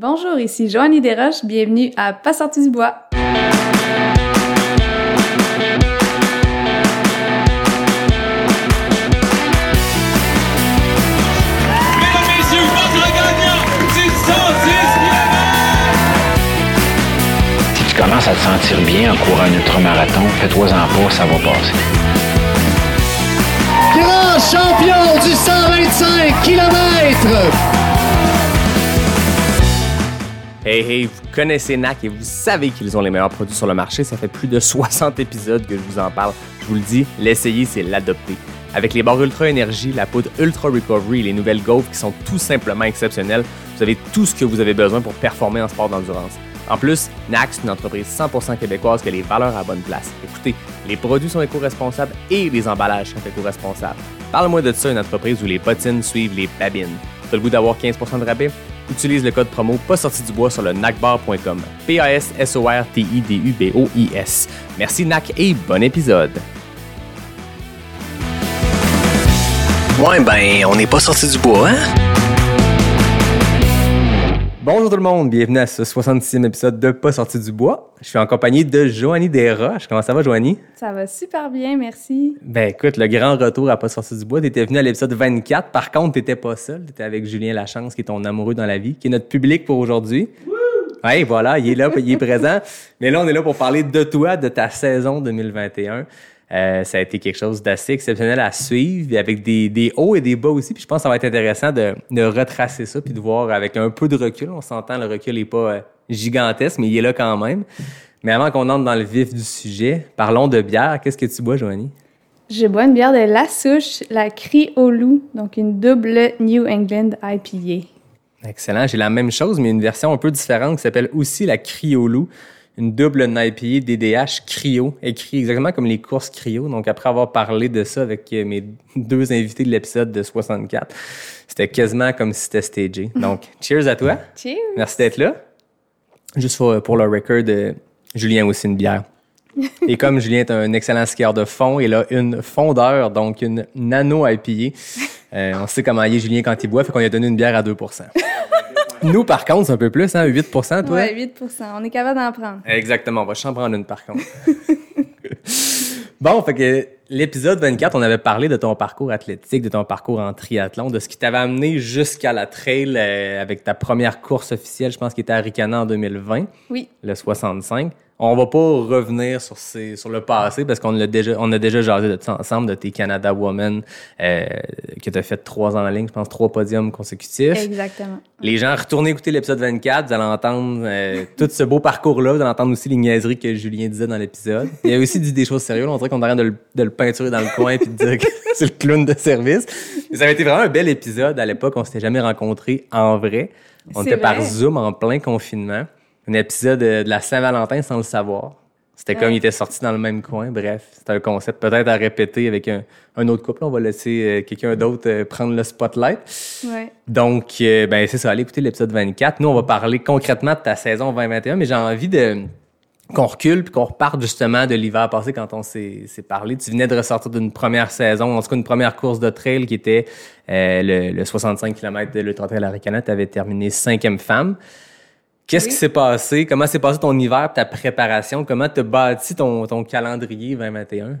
Bonjour, ici Joannie Desroches, bienvenue à Pas sorti du bois. Mesdames, messieurs, votre gagnant du 110 Si tu commences à te sentir bien en courant un ultramarathon, fais-toi-en pas, ça va passer. grand champion du 125 km. Hey hey, vous connaissez NAC et vous savez qu'ils ont les meilleurs produits sur le marché. Ça fait plus de 60 épisodes que je vous en parle. Je vous le dis, l'essayer, c'est l'adopter. Avec les barres Ultra Énergie, la poudre Ultra Recovery les nouvelles gaufres qui sont tout simplement exceptionnelles, vous avez tout ce que vous avez besoin pour performer en sport d'endurance. En plus, NAC, c'est une entreprise 100% québécoise qui a les valeurs à bonne place. Écoutez, les produits sont éco-responsables et les emballages sont éco-responsables. Parle-moi de ça, une entreprise où les bottines suivent les babines. T'as le goût d'avoir 15% de rabais? Utilise le code promo pas sorti du bois sur le nacbar.com. P-A-S-S-O-R-T-I-D-U-B-O-I-S. Merci NAC et bon épisode. Ouais, ben, on n'est pas sorti du bois, hein? Bonjour tout le monde, bienvenue à ce 66e épisode de Pas sorti du bois. Je suis en compagnie de Joanie Desroches. Comment ça va, Joanie? Ça va super bien, merci. Ben écoute, le grand retour à Pas sorti du bois, t'étais venu à l'épisode 24. Par contre, t'étais pas seul, t'étais avec Julien Lachance, qui est ton amoureux dans la vie, qui est notre public pour aujourd'hui. Ouais, voilà, il est là, il est présent. Mais là, on est là pour parler de toi, de ta saison 2021. Euh, ça a été quelque chose d'assez exceptionnel à suivre, et avec des, des hauts et des bas aussi. Puis je pense que ça va être intéressant de, de retracer ça, puis de voir avec un peu de recul. On s'entend, le recul n'est pas euh, gigantesque, mais il est là quand même. Mais avant qu'on entre dans le vif du sujet, parlons de bière. Qu'est-ce que tu bois, Joanie? Je bois une bière de La Souche, la Cri au loup, donc une double New England IPA. Excellent. J'ai la même chose, mais une version un peu différente qui s'appelle aussi la Criolou. Une double IPA DDH Cryo, écrit exactement comme les courses Cryo. Donc, après avoir parlé de ça avec euh, mes deux invités de l'épisode de 64, c'était quasiment comme si c'était stagé. Donc, cheers à toi. Cheers! Merci d'être là. Juste pour, pour le record, Julien a aussi une bière. Et comme Julien est un excellent skieur de fond, il a une fondeur, donc une nano IPA. Euh, on sait comment il est Julien quand il boit, fait qu'on lui a donné une bière à 2 Nous, par contre, c'est un peu plus, hein, 8 toi? Ouais, 8 On est capable d'en prendre. Exactement, on va s'en prendre une par contre. bon, fait que l'épisode 24, on avait parlé de ton parcours athlétique, de ton parcours en triathlon, de ce qui t'avait amené jusqu'à la trail euh, avec ta première course officielle, je pense qui était à Ricana en 2020, Oui. le 65. On va pas revenir sur ces, sur le passé parce qu'on l'a déjà, on a déjà jasé de ça ensemble, de tes Canada Women, euh, que tu as fait trois ans en ligne, je pense trois podiums consécutifs. Exactement. Les gens, retournez écouter l'épisode 24, vous allez entendre euh, tout ce beau parcours-là, vous allez entendre aussi les niaiseries que Julien disait dans l'épisode. Il a aussi dit des choses sérieuses, on dirait qu'on a rien de le, de le peinturer dans le coin puis de dire que c'est le clown de service. Mais ça avait été vraiment un bel épisode à l'époque, on s'était jamais rencontrés en vrai. On était par. Zoom en plein confinement. Un épisode euh, de la Saint-Valentin sans le savoir. C'était comme Ouais. il était sorti dans le même coin. Bref, c'était un concept peut-être à répéter avec un, un autre couple. On va laisser euh, quelqu'un d'autre euh, prendre le spotlight. Ouais. Donc, euh, ben c'est ça, allez écouter l'épisode 24. Nous, on va parler concrètement de ta saison 2021, mais j'ai envie de qu'on recule puis qu'on reparte justement de l'hiver passé quand on s'est parlé. Tu venais de ressortir d'une première saison, en tout cas une première course de trail qui était le, le 65 km de l'Ultra Trail Aricana. Tu avais terminé cinquième femme. Qu'est-ce Oui. qui s'est passé? Comment s'est passé ton hiver, ta préparation? Comment tu as bâti ton, ton calendrier 2021?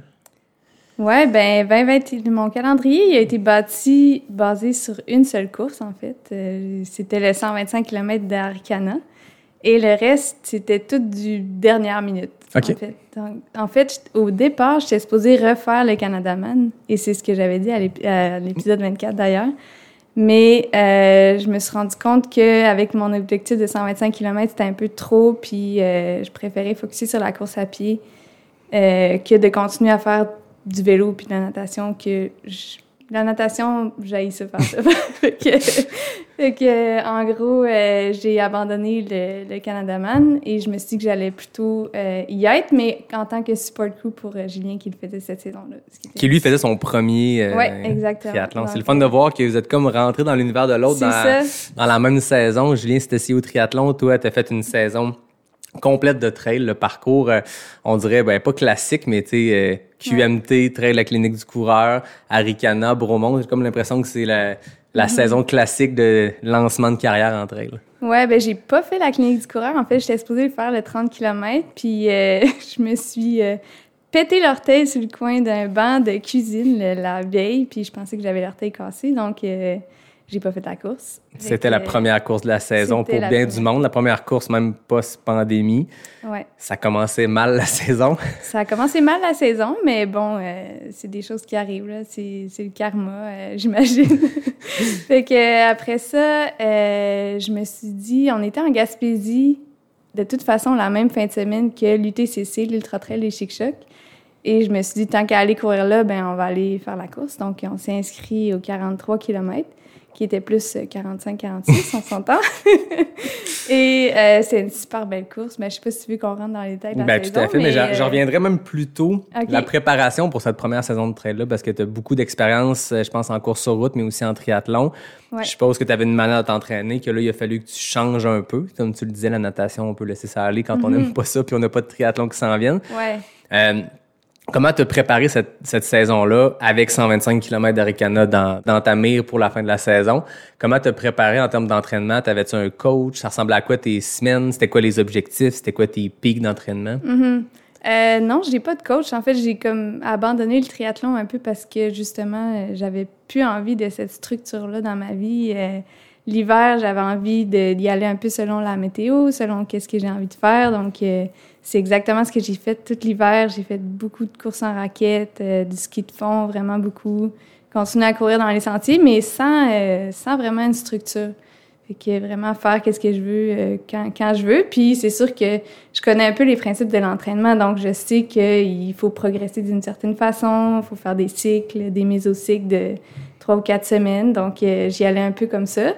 Ouais, ben 2020, mon calendrier il a été bâti basé sur une seule course en fait. Euh, c'était le 125 km d'Aricana et le reste c'était tout du dernière minute. Ok. En fait, Donc, en fait, au départ, j'étais supposée refaire le Canadaman et c'est ce que j'avais dit à l'épisode 24 d'ailleurs. Mais euh, je me suis rendu compte qu'avec mon objectif de 125 km, c'était un peu trop, puis euh, je préférais focuser sur la course à pied euh, que de continuer à faire du vélo puis de la natation. Que je- la natation, j'ai ça faire ça. fait que, que, en gros, euh, j'ai abandonné le, le Canadaman et je me suis dit que j'allais plutôt euh, y être, mais en tant que support crew pour euh, Julien qui le faisait cette saison-là. qui lui faisait son premier Ouais, exactement. triathlon. C'est le fun de voir que vous êtes comme rentrés dans l'univers de l'autre dans, dans la même saison. Julien s'était essayé au triathlon. Toi, tu as fait une saison complète de trail. Le parcours, euh, on dirait, ben, pas classique, mais tu sais, QMT, trail la clinique du coureur, Aricana, Bromont. J'ai comme l'impression que c'est la, la Mm-hmm. saison classique de lancement de carrière en trail. Ouais, ben j'ai pas fait la clinique du coureur. En fait, j'étais supposée faire le 30 km, puis euh, je me suis euh, pété l'orteil sur le coin d'un banc de cuisine la veille, puis je pensais que j'avais l'orteil cassé, donc euh, j'ai pas fait la course. C'était la première course de la saison pour bien première. du monde. La première course, même post-pandémie. Ouais. Ça commençait mal la saison. Ça a commencé mal la saison, mais bon, euh, c'est des choses qui arrivent, là. C'est, le karma, euh, j'imagine. fait que euh, après ça, euh, je me suis dit, on était en Gaspésie, de toute façon, la même fin de semaine que l'UTCC, l'Ultra Trail et Chic Choc. Et je me suis dit, tant qu'à aller courir là, ben on va aller faire la course. Donc, on s'est inscrit aux 43 km, qui était plus euh, 45-46, on s'entend. Et euh, c'est une super belle course. Mais je sais pas si tu veux qu'on rentre dans les détails de la Ben, saison. tout à fait, mais, j'en- euh, j'en reviendrai même plus tôt. Ok. La préparation pour cette première saison de trail-là, parce que tu as beaucoup d'expérience, euh, je pense, en course sur route, mais aussi en triathlon. Ouais. Je suppose que tu avais une manière de t'entraîner, que là, il a fallu que tu changes un peu. Comme tu le disais, la natation, on peut laisser ça aller quand on n'aime pas ça, puis on n'a pas de triathlon qui s'en viennent. Ouais. Euh, comment te préparer cette, saison-là avec 125 km d'Aricana dans, ta mire pour la fin de la saison? Comment te préparer en termes d'entraînement? T'avais-tu un coach? Ça ressemblait à quoi tes semaines? C'était quoi les objectifs? C'était quoi tes pics d'entraînement? Euh, non, j'ai pas de coach. En fait, j'ai comme abandonné le triathlon un peu parce que justement, euh, j'avais plus envie de cette structure-là dans ma vie. Euh, L'hiver, j'avais envie d'y aller un peu selon la météo, selon qu'est-ce que j'ai envie de faire. Donc, euh, c'est exactement ce que j'ai fait tout l'hiver. J'ai fait beaucoup de courses en raquette, euh, du ski de fond, vraiment beaucoup. Continuer à courir dans les sentiers, mais sans, euh, sans vraiment une structure. Fait que vraiment faire qu'est-ce que je veux euh, quand, quand je veux. Puis c'est sûr que je connais un peu les principes de l'entraînement, donc je sais qu'il faut progresser d'une certaine façon, il faut faire des cycles, des mésocycles de trois ou quatre semaines. Donc euh, j'y allais un peu comme ça.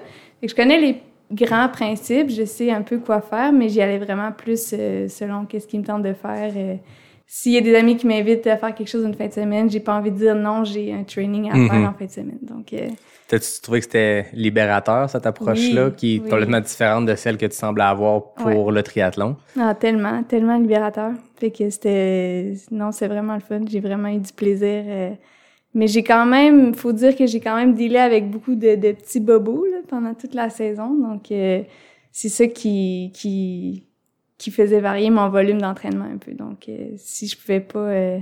Fait que je connais les grands principes, je sais un peu quoi faire, mais j'y allais vraiment plus euh, selon qu'est-ce qui me tente de faire. euh. S'il y a des amis qui m'invitent à faire quelque chose une fin de semaine, j'ai pas envie de dire non, j'ai un training à Mhm. faire en fin de semaine. Donc euh, T'as-tu trouvé que c'était libérateur, cette approche-là, Oui, qui est oui. complètement différente de celle que tu semblais avoir pour le triathlon? Ah, tellement, tellement libérateur. Fait que c'était. Non, c'est vraiment le fun. J'ai vraiment eu du plaisir. Mais j'ai quand même. Faut dire que j'ai quand même dealé avec beaucoup de, de petits bobos là, pendant toute la saison. Donc, euh, c'est ça qui, qui, qui faisait varier mon volume d'entraînement un peu. Donc, euh, si je pouvais pas euh,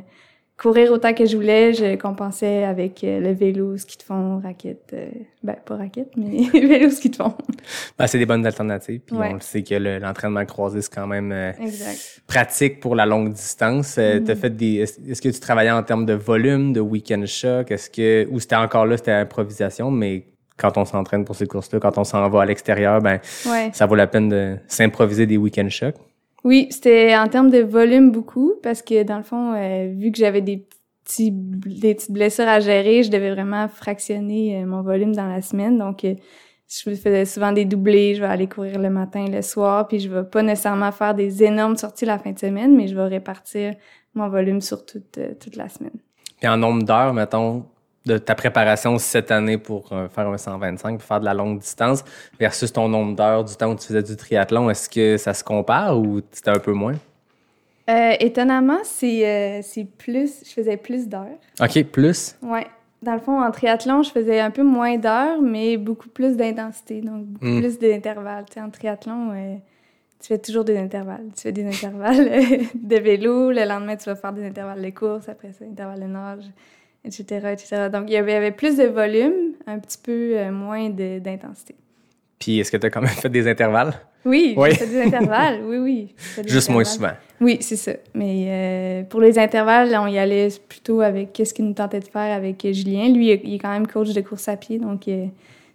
courir autant que je voulais, je compensais avec euh, le vélo, ski de fond, raquette. euh, ben, pas raquette, mais vélo, ski de fond. Ben, c'est des bonnes alternatives. Puis Ouais. on le sait que le- l'entraînement croisé, c'est quand même euh, pratique pour la longue distance. Euh. T'as fait des. Est-ce que tu travaillais en termes de volume, de week-end shock? Est-ce que. Ou c'était encore là, c'était improvisation, mais quand on s'entraîne pour ces courses-là, quand on s'en va à l'extérieur, ben Ouais. ça vaut la peine de s'improviser des week-end shocks. Oui, c'était en termes de volume beaucoup parce que dans le fond, euh, vu que j'avais des petits des petites blessures à gérer, je devais vraiment fractionner euh, mon volume dans la semaine. Donc, euh, je faisais souvent des doublés. Je vais aller courir le matin, le soir, puis je vais pas nécessairement faire des énormes sorties la fin de semaine, mais je vais répartir mon volume sur toute euh, toute la semaine. Puis en nombre d'heures, mettons, de ta préparation cette année pour euh, faire un 125, pour faire de la longue distance, versus ton nombre d'heures du temps où tu faisais du triathlon, est-ce que ça se compare ou c'était un peu moins? Euh, étonnamment, c'est euh, c'est plus, je faisais plus d'heures. OK, plus? Ouais. Dans le fond, en triathlon, je faisais un peu moins d'heures, mais beaucoup plus d'intensité, donc beaucoup Mm. plus d'intervalles. Tu sais, en triathlon, euh, tu fais toujours des intervalles. Tu fais des intervalles de vélo, le lendemain, tu vas faire des intervalles de course, après ça, intervalles de nage, etc., etc. Donc, il y avait, il y avait plus de volume, un petit peu euh, moins d'intensité. Puis est-ce que tu as quand même fait des intervalles? Oui, Oui. j'ai fait des intervalles, oui, oui. Juste moins souvent. Oui, c'est ça. Mais euh, pour les intervalles, on y allait plutôt avec qu'est-ce qu'il nous tentait de faire avec euh, Julien. Lui, il est quand même coach de course à pied, donc euh,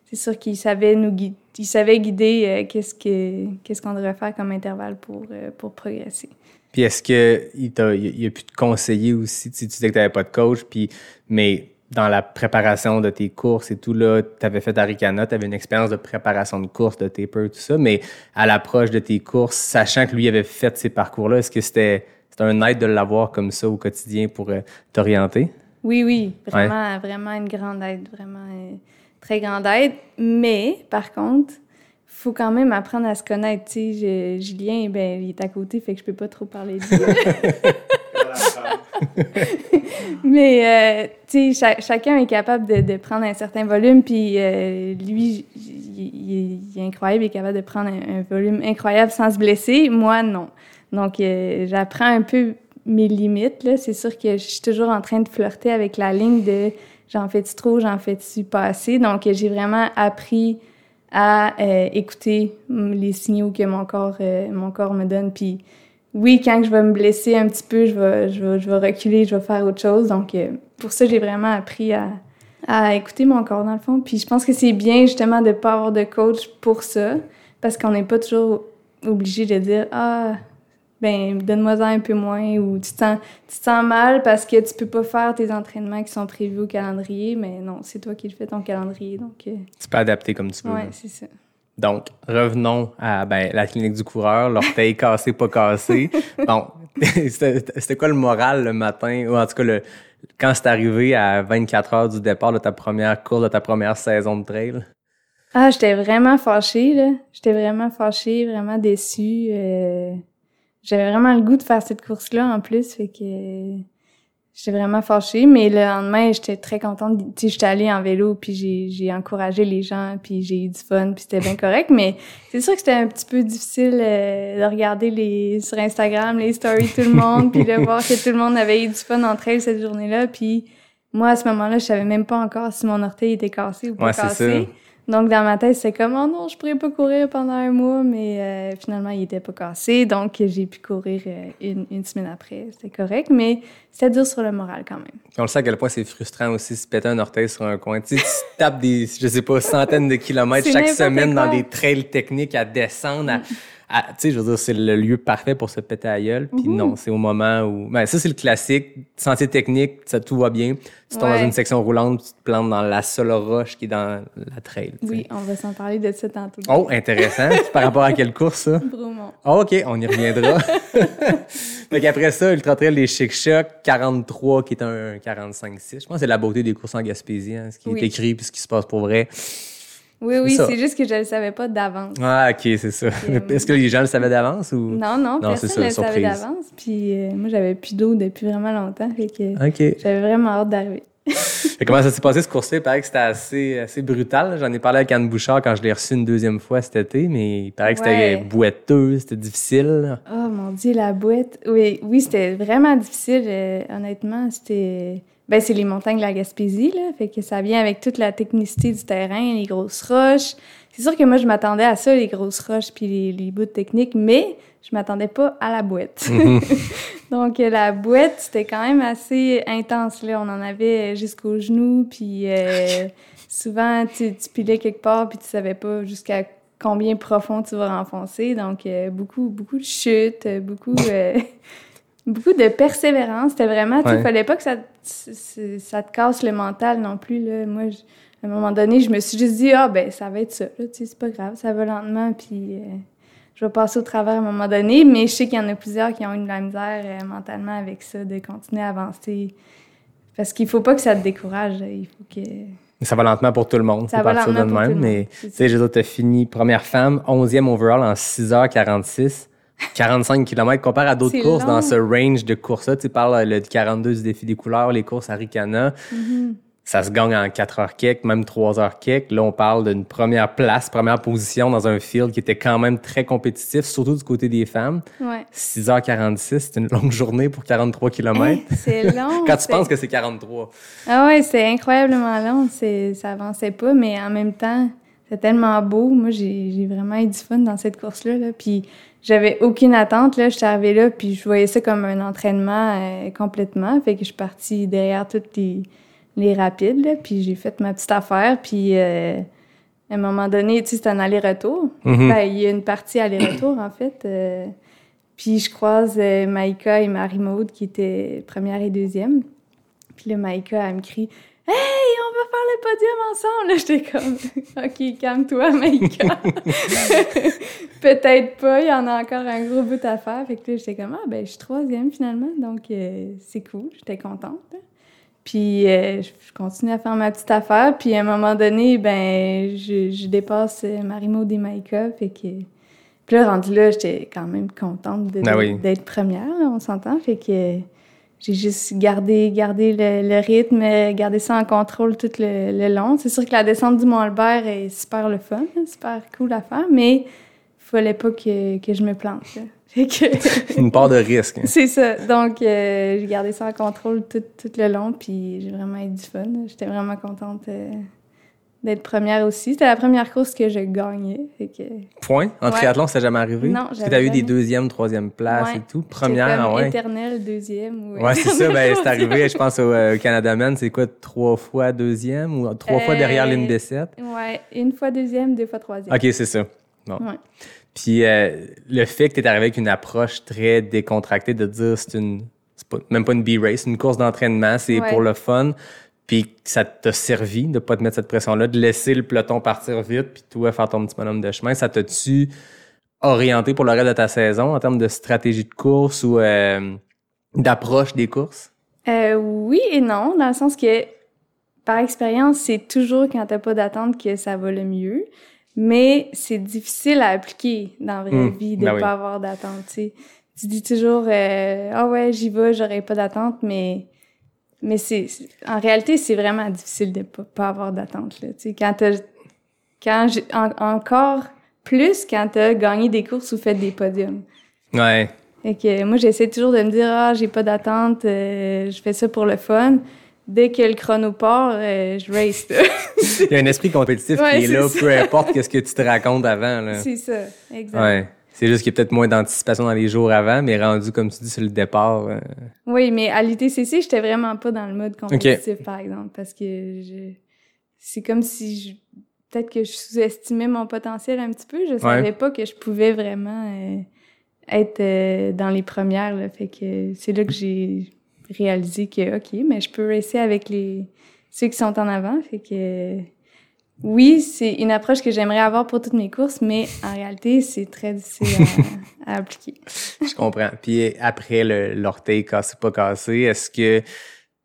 c'est sûr qu'il savait nous guider, il savait guider qu'est-ce que qu'est-ce qu'on devrait faire comme intervalle pour pour progresser. Puis est-ce que il, t'a, il a pu te conseiller aussi? Tu, sais, tu disais que tu n'avais pas de coach, puis, mais dans la préparation de tes courses et tout, là, tu avais fait Aricana, tu avais une expérience de préparation de course, de taper, tout ça, mais à l'approche de tes courses, sachant que lui avait fait ces parcours-là, est-ce que c'était, c'était un aide de l'avoir comme ça au quotidien pour euh, t'orienter? Oui, oui, vraiment, vraiment une grande aide, vraiment euh, très grande aide. Mais par contre, faut quand même apprendre à se connaître. Tu sais, Julien, ben, il est à côté, fait que je peux pas trop parler de lui. Mais, euh, tu sais, cha- chacun est capable de, de prendre un certain volume, puis euh, lui, il il, il est incroyable, il est capable de prendre un, un volume incroyable sans se blesser. Moi, non. Donc, euh, j'apprends un peu mes limites. Là. C'est sûr que je suis toujours en train de flirter avec la ligne de j'en fais-tu trop, j'en fais-tu pas assez. Donc, j'ai vraiment appris à euh, écouter les signaux que mon corps, euh, mon corps me donne. Puis, oui, quand je vais me blesser un petit peu, je vais, je vais, je vais reculer, je vais faire autre chose. Donc, euh, pour ça, j'ai vraiment appris à, à écouter mon corps, dans le fond. Puis, je pense que c'est bien, justement, de pas avoir de coach pour ça, parce qu'on n'est pas toujours obligé de dire « Ah, ben donne-moi un peu moins ou tu te, sens, tu te sens mal parce que tu peux pas faire tes entraînements qui sont prévus au calendrier, mais non, c'est toi qui le fais ton calendrier. Donc, euh, Tu peux adapter comme tu veux. là. c'est ça. Donc, revenons à ben, la clinique du coureur, l'orteil cassé, pas cassé. Bon, c'était c'était quoi le moral le matin, ou en tout cas, le, quand c'est arrivé à 24 heures du départ de ta première course, de ta première saison de trail? Ah, j'étais vraiment fâchée, là. J'étais vraiment fâchée, vraiment déçue. euh, J'avais vraiment le goût de faire cette course-là, en plus, fait que j'étais vraiment fâchée. Mais le lendemain, j'étais très contente. Tu sais, j'étais allée en vélo, puis j'ai j'ai encouragé les gens, puis j'ai eu du fun, puis c'était bien correct. Mais c'est sûr que c'était un petit peu difficile euh, de regarder les sur Instagram les stories de tout le monde, puis de voir que tout le monde avait eu du fun entre elles cette journée-là. Puis moi, à ce moment-là, je savais même pas encore si mon orteil était cassé ou pas Ouais, c'est cassé. Donc, dans ma tête, c'était comme, oh non, je pourrais pas courir pendant un mois, mais euh, finalement, il était pas cassé. Donc, j'ai pu courir euh, une, une semaine après. C'était correct, mais c'était dur sur le moral quand même. On le sait à quel point c'est frustrant aussi se péter un orteil sur un coin. Tu sais, tu tapes des, je sais pas, centaines de kilomètres C'est chaque semaine dans des trails techniques à descendre. à- tu sais, je veux dire, c'est le lieu parfait pour se péter à gueule. Puis Mhm. non, c'est au moment où... Ben, ça, c'est le classique. Sentier technique, ça, tout va bien. Tu tombes Ouais. dans une section roulante, tu te plantes dans la seule roche qui est dans la trail. Oui, on va s'en parler de ça tantôt. Oh, intéressant. Par rapport à quelle course, ça? Bromont. Ah, OK, on y reviendra. fait qu'après ça, Ultra Trail des Chic Chocs, 43, qui est un 45-6. Je pense que c'est la beauté des courses en Gaspésie, hein, ce qui Oui. est écrit puis ce qui se passe pour vrai. Oui, oui, c'est juste que je le savais pas d'avance. Ah, OK, c'est ça. euh, Est-ce que les gens le savaient d'avance ou? Non, non, Non, personne ne le savait d'avance. Puis euh, moi, j'avais plus d'eau depuis vraiment longtemps, fait que OK. j'avais vraiment hâte d'arriver. Comment ça s'est passé ce course-là? Il paraît que c'était assez, assez brutal. J'en ai parlé avec Anne Bouchard quand je l'ai reçu une deuxième fois cet été, mais il paraît que c'était boiteux, c'était difficile. Oh mon dieu, la boîte. Oui, oui, c'était vraiment difficile. euh, honnêtement, c'était. Ben, c'est les montagnes de la Gaspésie, là. Fait que ça vient avec toute la technicité du terrain, les grosses roches. C'est sûr que moi, je m'attendais à ça, les grosses roches puis les, les bouts techniques, mais je m'attendais pas à la boîte. Donc, euh, la boîte, c'était quand même assez intense, là. On en avait jusqu'aux genoux, puis euh, souvent, tu, tu pilais quelque part, puis tu savais pas jusqu'à combien profond tu vas renfoncer. Donc, euh, beaucoup, beaucoup de chutes, beaucoup, euh, beaucoup de persévérance. C'était vraiment, tu sais, Ouais. fallait pas que ça, te- ça te casse le mental non plus, là. Moi, je- à un moment donné, je me suis juste dit, ah, ben, ça va être ça, là, tu sais, c'est pas grave, ça va lentement, puis euh, je vais passer au travers à un moment donné. Mais je sais qu'il y en a plusieurs qui ont eu de la misère euh, mentalement avec ça, de continuer à avancer. Parce qu'il faut pas que ça te décourage, il faut que... Ça va lentement pour tout le monde. Ça va de lentement pour même, tout le mais monde, tu sais, t'as fini première femme, 11e overall en 6h46. 45 km, comparé à d'autres courses long. dans ce range de courses-là. Tu parles le 42 du défi des couleurs, les courses à Ricana. Mm-hmm. Ça se gagne en 4 heures kek, même 3 heures kek. Là, on parle d'une première place, première position dans un field qui était quand même très compétitif, surtout du côté des femmes. Ouais. 6h46, c'est une longue journée pour 43 km. Hey, c'est long. Quand tu penses que c'est 43. Ah ouais, c'est incroyablement long. Ça avançait pas, mais en même temps, c'est tellement beau. Moi, j'ai, vraiment eu du fun dans cette course-là. Là. Puis j'avais aucune attente. Là. J'étais arrivée là, puis je voyais ça comme un entraînement euh, complètement. Fait que je suis partie derrière toutes les, les rapides. Là, puis j'ai fait ma petite affaire. Puis euh, à un moment donné, tu sais, c'est un aller-retour. Mhm. Ben, il y a une partie aller-retour, en fait. euh, puis je croise Maïka et Marie-Maude qui étaient première et deuxième. Puis là, Maïka, elle me crie Hey, on va faire le podium ensemble! J'étais comme OK, calme-toi, Maïka. Peut-être pas, il y en a encore un gros bout à faire. Fait que j'étais comme Ah, ben, je suis troisième finalement, donc euh, c'est cool, j'étais contente. Puis euh, je continue à faire ma petite affaire. Puis à un moment donné, ben, je, je dépasse euh, Marie-Maud et Maïka. Fait que. Puis là, rendu là, j'étais quand même contente Ah oui. d'être première, on s'entend. Fait que j'ai juste gardé, gardé le, le rythme, gardé ça en contrôle tout le, le long. C'est sûr que la descente du Mont-Albert est super le fun, hein, super cool à faire, mais fallait pas que, que je me plante. que- Une part de risque. hein. c'est ça. Donc, euh, j'ai gardé ça en contrôle tout, tout le long, puis j'ai vraiment eu du fun. J'étais vraiment contente euh, d'être première aussi. C'était la première course que je gagnais. Fait que Point? En Ouais. triathlon, ça jamais arrivé? Non, Parce que j'avais t'as eu des deuxièmes, troisième places Ouais. et tout. Première, comme ouais. éternelle deuxième. ou Ouais, c'est ça. Ben, c'est arrivé, je pense, au euh, Canada Men, c'est quoi, trois fois deuxième ou trois fois Euh, derrière ligne Bessette? Ouais, une fois deuxième, deux fois troisième. OK, c'est ça. Bon. Ouais. Puis euh, le fait que tu es arrivé avec une approche très décontractée de dire c'est une c'est pas, même pas une B-race, une course d'entraînement, c'est pour le fun. Puis ça t'a servi de pas te mettre cette pression-là, de laisser le peloton partir vite, puis toi faire ton petit bonhomme de chemin. Ça t'a-tu orienté pour le reste de ta saison en termes de stratégie de course ou euh, d'approche des courses? Euh, oui et non, dans le sens que, par expérience, c'est toujours quand t'as pas d'attente que ça va le mieux. Mais c'est difficile à appliquer dans la vraie Hmm, vie de ben pas oui. avoir d'attente, tu dis toujours, euh, ah ouais, j'y vais, j'aurai pas d'attente, mais, mais c'est, en réalité, c'est vraiment difficile de pas, pas avoir d'attente, là. Tu quand t'as, quand j'ai, en- encore plus quand t'as gagné des courses ou fait des podiums. Ouais. Fait que moi, j'essaie toujours de me dire, ah, j'ai pas d'attente, euh, je fais ça pour le fun. Dès que le chrono part, euh, je race. Il y a un esprit compétitif Ouais, qui est là, ça. peu importe qu'est-ce que tu te racontes avant. Là. c'est ça, exact. Ouais. C'est juste qu'il y a peut-être moins d'anticipation dans les jours avant, mais rendu, comme tu dis, sur le départ. euh, Oui, mais à l'UTCC, j'étais vraiment pas dans le mode compétitif, par exemple, parce que je... c'est comme si je... peut-être que je sous-estimais mon potentiel un petit peu. Je savais pas que je pouvais vraiment euh, être euh, dans les premières. Là. Fait que c'est là que j'ai réalisé que, OK, mais je peux racer avec les ceux qui sont en avant. Fait que oui, c'est une approche que j'aimerais avoir pour toutes mes courses, mais en réalité, c'est très difficile à, à appliquer. Je comprends. Puis après l'orteil cassé, pas cassé, est-ce que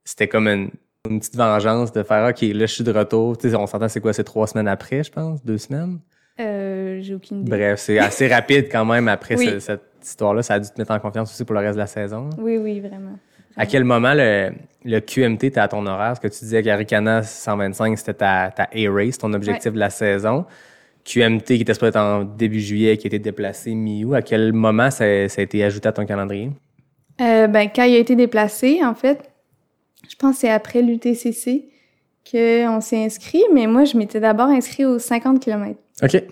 c'était comme une, une petite vengeance de faire OK, là, je suis de retour. Tu sais, on s'entend, c'est quoi, c'est trois semaines après, je pense? Deux semaines? Euh, j'ai aucune idée. Bref, c'est assez rapide quand même après Oui. ce- cette histoire-là. Ça a dû te mettre en confiance aussi pour le reste de la saison. Oui, oui, vraiment. À quel moment le, le QMT était à ton horaire? Parce que tu disais qu'Aricana 125, c'était ta, ta A-Race, ton objectif de la saison. QMT qui était supposé être en début juillet, qui a été déplacé mi-août. À quel moment ça, ça a été ajouté à ton calendrier? Euh, ben, quand il a été déplacé, en fait, je pense que c'est après l'UTCC qu'on s'est inscrit, mais moi, je m'étais d'abord inscrit aux 50 km. OK.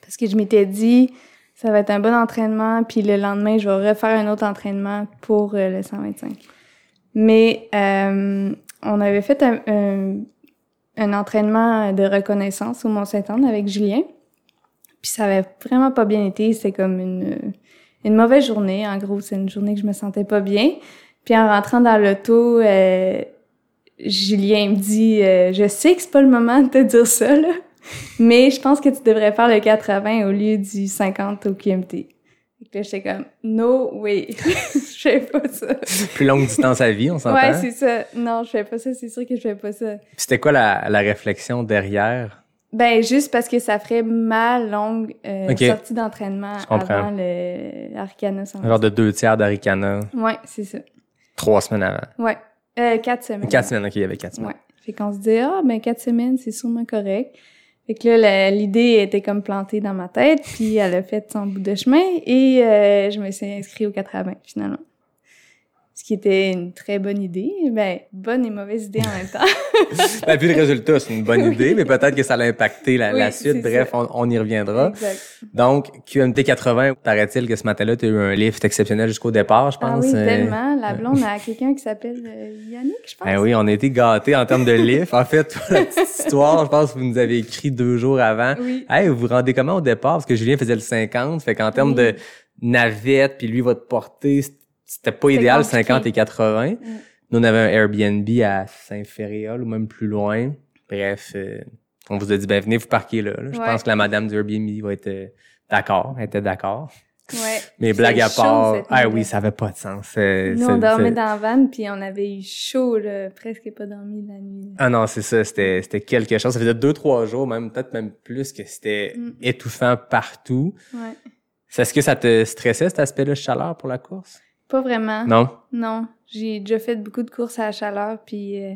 Parce que je m'étais dit, ça va être un bon entraînement, puis le lendemain, je vais refaire un autre entraînement pour euh, le 125. Mais euh, on avait fait un, un, entraînement de reconnaissance au Mont-Saint-Anne avec Julien. Puis ça avait vraiment pas bien été. C'était comme une, une mauvaise journée. En gros, c'est une journée que je me sentais pas bien. Puis en rentrant dans l'auto, euh, Julien me dit euh, Je sais que c'est pas le moment de te dire ça, là, mais je pense que tu devrais faire le 80 au lieu du 50 au QMT. Là, j'étais comme No way, je fais pas ça. Plus longue distance à vie, on s'entend? Ouais, c'est ça. Non, je fais pas ça, c'est sûr que je fais pas ça. Puis C'était quoi la, la réflexion derrière? Ben, juste parce que ça ferait ma longue euh, sortie d'entraînement avant le Arcana 100. Un genre de deux tiers d'Aricana, Ouais, c'est ça. trois semaines avant. Ouais. Euh, quatre semaines. Quatre semaines, OK, il y avait quatre semaines. Ouais. Fait qu'on se dit, ah, ben, quatre semaines, c'est sûrement correct. Fait que là, l'idée était comme plantée dans ma tête, puis elle a fait son bout de chemin, et euh, je me suis inscrite au 80, finalement. Ce qui était une très bonne idée. Ben, bonne et mauvaise idée en même temps. Ben, puis le résultat, c'est une bonne Oui. idée, mais peut-être que ça a impacté la, Oui, la suite. Bref, on, on y reviendra. exact. Donc, QMT 80, paraît-il que ce matin-là, tu as eu un lift exceptionnel jusqu'au départ, je Ah pense. oui, Euh, tellement. La blonde a quelqu'un qui s'appelle euh, Yannick, je pense. Ben oui, on a été gâtés en termes de lift. En fait, la petite histoire, je pense que vous nous avez écrit deux jours avant. Oui. Hey, vous vous rendez comment au départ? Parce que Julien faisait le 50, fait qu'en termes de navette, puis lui va te porter, c'était pas idéal, compliqué. 50 et 80. Nous, on avait un Airbnb à Saint-Féréol ou même plus loin. Bref, euh, on vous a dit, ben venez vous parquer là. là. Je Ouais. pense que la madame du Airbnb va être euh, d'accord, elle était d'accord. Ouais. Mais blague à part, ah oui, ça avait pas de sens. Nous, on dormait dans la van, puis on avait eu chaud, là, presque pas dormi la nuit. Ah non, c'est ça, c'était c'était quelque chose. Ça faisait deux, trois jours, même peut-être même plus, que c'était Mm. étouffant partout. Ouais. Est-ce que ça te stressait, cet aspect-là de chaleur pour la course? Pas vraiment. Non? Non. J'ai déjà fait beaucoup de courses à la chaleur, puis euh,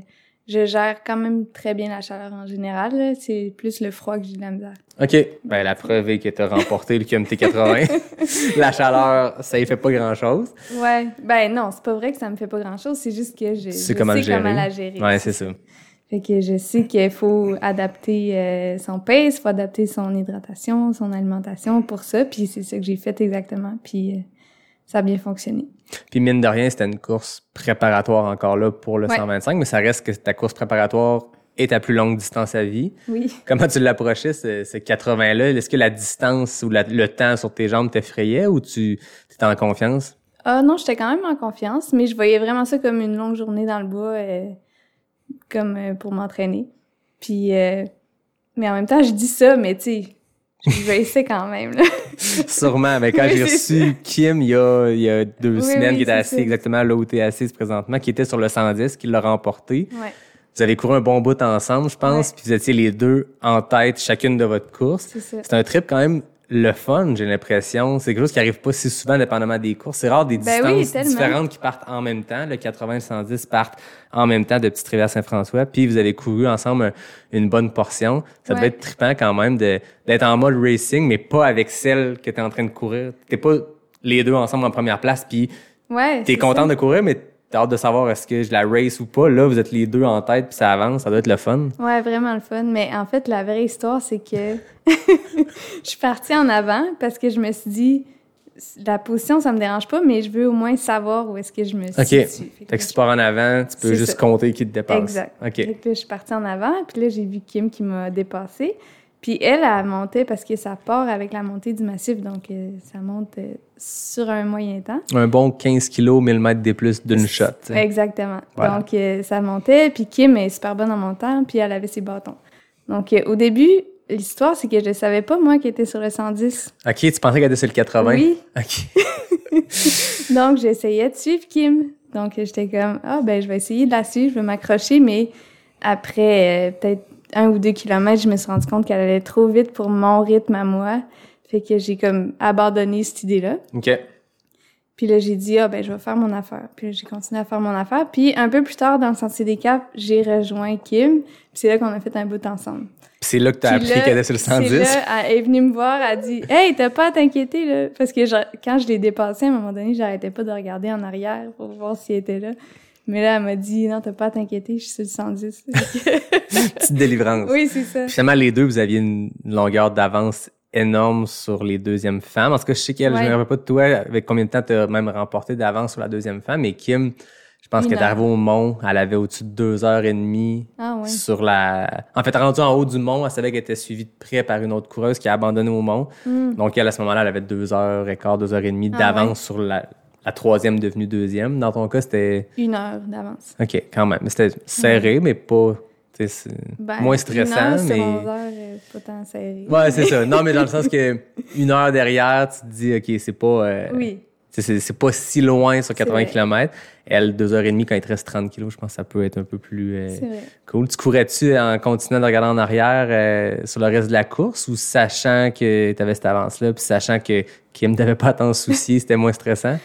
je gère quand même très bien la chaleur en général. là. C'est plus le froid que j'ai de la misère. OK. Ben, la preuve est que t'as remporté le QMT 80. la chaleur, ça y fait pas grand-chose. Ouais. Ben non, c'est pas vrai que ça me fait pas grand-chose. C'est juste que je, je comment le sais comment gérer. la gérer. Ouais, c'est ça. Fait que je sais qu'il faut adapter euh, son pace, faut adapter son hydratation, son alimentation pour ça. Puis c'est ça que j'ai fait exactement. Puis euh, ça a bien fonctionné. Puis mine de rien, c'était une course préparatoire encore là pour le Ouais. 125, mais ça reste que ta course préparatoire est ta plus longue distance à vie. Oui. Comment tu l'approchais, ce, ce 80-là? Est-ce que la distance ou la- le temps sur tes jambes t'effrayait ou tu étais en confiance? Ah non, j'étais quand même en confiance, mais je voyais vraiment ça comme une longue journée dans le bois, euh, comme euh, pour m'entraîner. Puis, euh, mais en même temps, je dis ça, mais tu sais, je vais essayer quand même. Là. Sûrement. Mais quand Oui, j'ai reçu Kim il y a, il y a deux Oui, semaines, oui, qui était assis exactement là où tu es assise présentement, qui était sur le 110, qui l'a remporté. Ouais, Vous avez couru un bon bout ensemble, je pense, puis vous étiez les deux en tête chacune de votre course. C'est un trip quand même le fun, j'ai l'impression. C'est quelque chose qui arrive pas si souvent, dépendamment des courses. C'est rare des Ben distances différentes qui partent en même temps. Le 80 et le 110 partent en même temps de Petite Rivière Saint-François. Puis vous avez couru ensemble un- une bonne portion. Ça devait Ouais. être trippant quand même d'être en mode racing, mais pas avec celle que tu es en train de courir. T'es pas les deux ensemble en première place, puis Ouais. t'es content ça. de courir, mais t'as hâte de savoir est-ce que je la race ou pas. Là, vous êtes les deux en tête, puis ça avance. Ça doit être le fun. Ouais, vraiment le fun. Mais en fait, la vraie histoire, c'est que je suis partie en avant parce que je me suis dit, la position, ça me dérange pas, mais je veux au moins savoir où est-ce que je me OK. situe. Fait Fait que que si tu pars en avant, tu peux juste ça. compter qui te dépasse. Exact. OK. Fait que là, je suis partie en avant, puis là, j'ai vu Kim qui m'a dépassée. Puis elle, elle montait parce que ça part avec la montée du massif, donc euh, ça monte euh, sur un moyen temps. Un bon 15 kilos, 1000 mètres des plus d'une shot. Exactement. Voilà. Donc, euh, ça montait, puis Kim est super bonne en montant, puis elle avait ses bâtons. Donc, au début, l'histoire, c'est que je savais pas, moi, qui était sur le 110. OK, tu pensais qu'elle était sur le 80? Oui. OK. Donc, j'essayais de suivre Kim. Donc, j'étais comme, ah, ben, je vais essayer de la suivre, je vais m'accrocher, mais après peut-être un ou deux kilomètres, je me suis rendu compte qu'elle allait trop vite pour mon rythme à moi. Fait que j'ai comme abandonné cette idée-là. OK. Puis là, j'ai dit, ah, ben, je vais faire mon affaire. Puis là, j'ai continué à faire mon affaire. Puis un peu plus tard, dans le Sentier des Caps, j'ai rejoint Kim. Puis c'est là qu'on a fait un bout ensemble. Puis c'est là que tu as Puis appris qu'elle était sur le c'est 110. là, elle est venue me voir, elle a dit, hey, t'as pas à t'inquiéter, là. Parce que je- quand je l'ai dépassée, à un moment donné, j'arrêtais pas de regarder en arrière pour voir si elle était là. Mais là, elle m'a dit, non, t'as pas à t'inquiéter, je suis sur le 110. Petite délivrance. oui, c'est ça. Puis Finalement, les deux, vous aviez une longueur d'avance énorme sur les deuxièmes femmes. En tout cas, je sais qu'elle, je Ouais. me rappelle pas de toi, avec combien de temps tu as même remporté d'avance sur la deuxième femme. Mais Kim, je pense qu'elle est arrivée au Mont, elle avait au-dessus de deux heures et demie Ah, ouais. sur la... En fait, rendue en haut du Mont, elle savait qu'elle était suivie de près par une autre coureuse qui a abandonné au Mont. Hmm. Donc, elle, à ce moment-là, elle avait deux heures et quart, deux heures et demie Ah, d'avance sur la, la troisième devenue deuxième. Dans ton cas, c'était... Une heure d'avance. OK, quand même. Mais C'était serré, mais pas... Ben, moins Une stressant, heure sur mais... 11 heures, euh, c'est pas tant serré. Ouais, c'est ça. Non, mais dans le sens que une heure derrière, tu te dis, OK, c'est pas, euh, Oui. c'est- pas si loin sur 80 vrai. km. Elle, deux heures et demie, quand il te reste 30 kilos, je pense que ça peut être un peu plus euh, cool. Tu courais-tu en continuant de regarder en arrière euh, sur le reste de la course ou sachant que tu avais cette avance-là, puis sachant que Kim t'avait pas à t'en soucier, c'était moins stressant?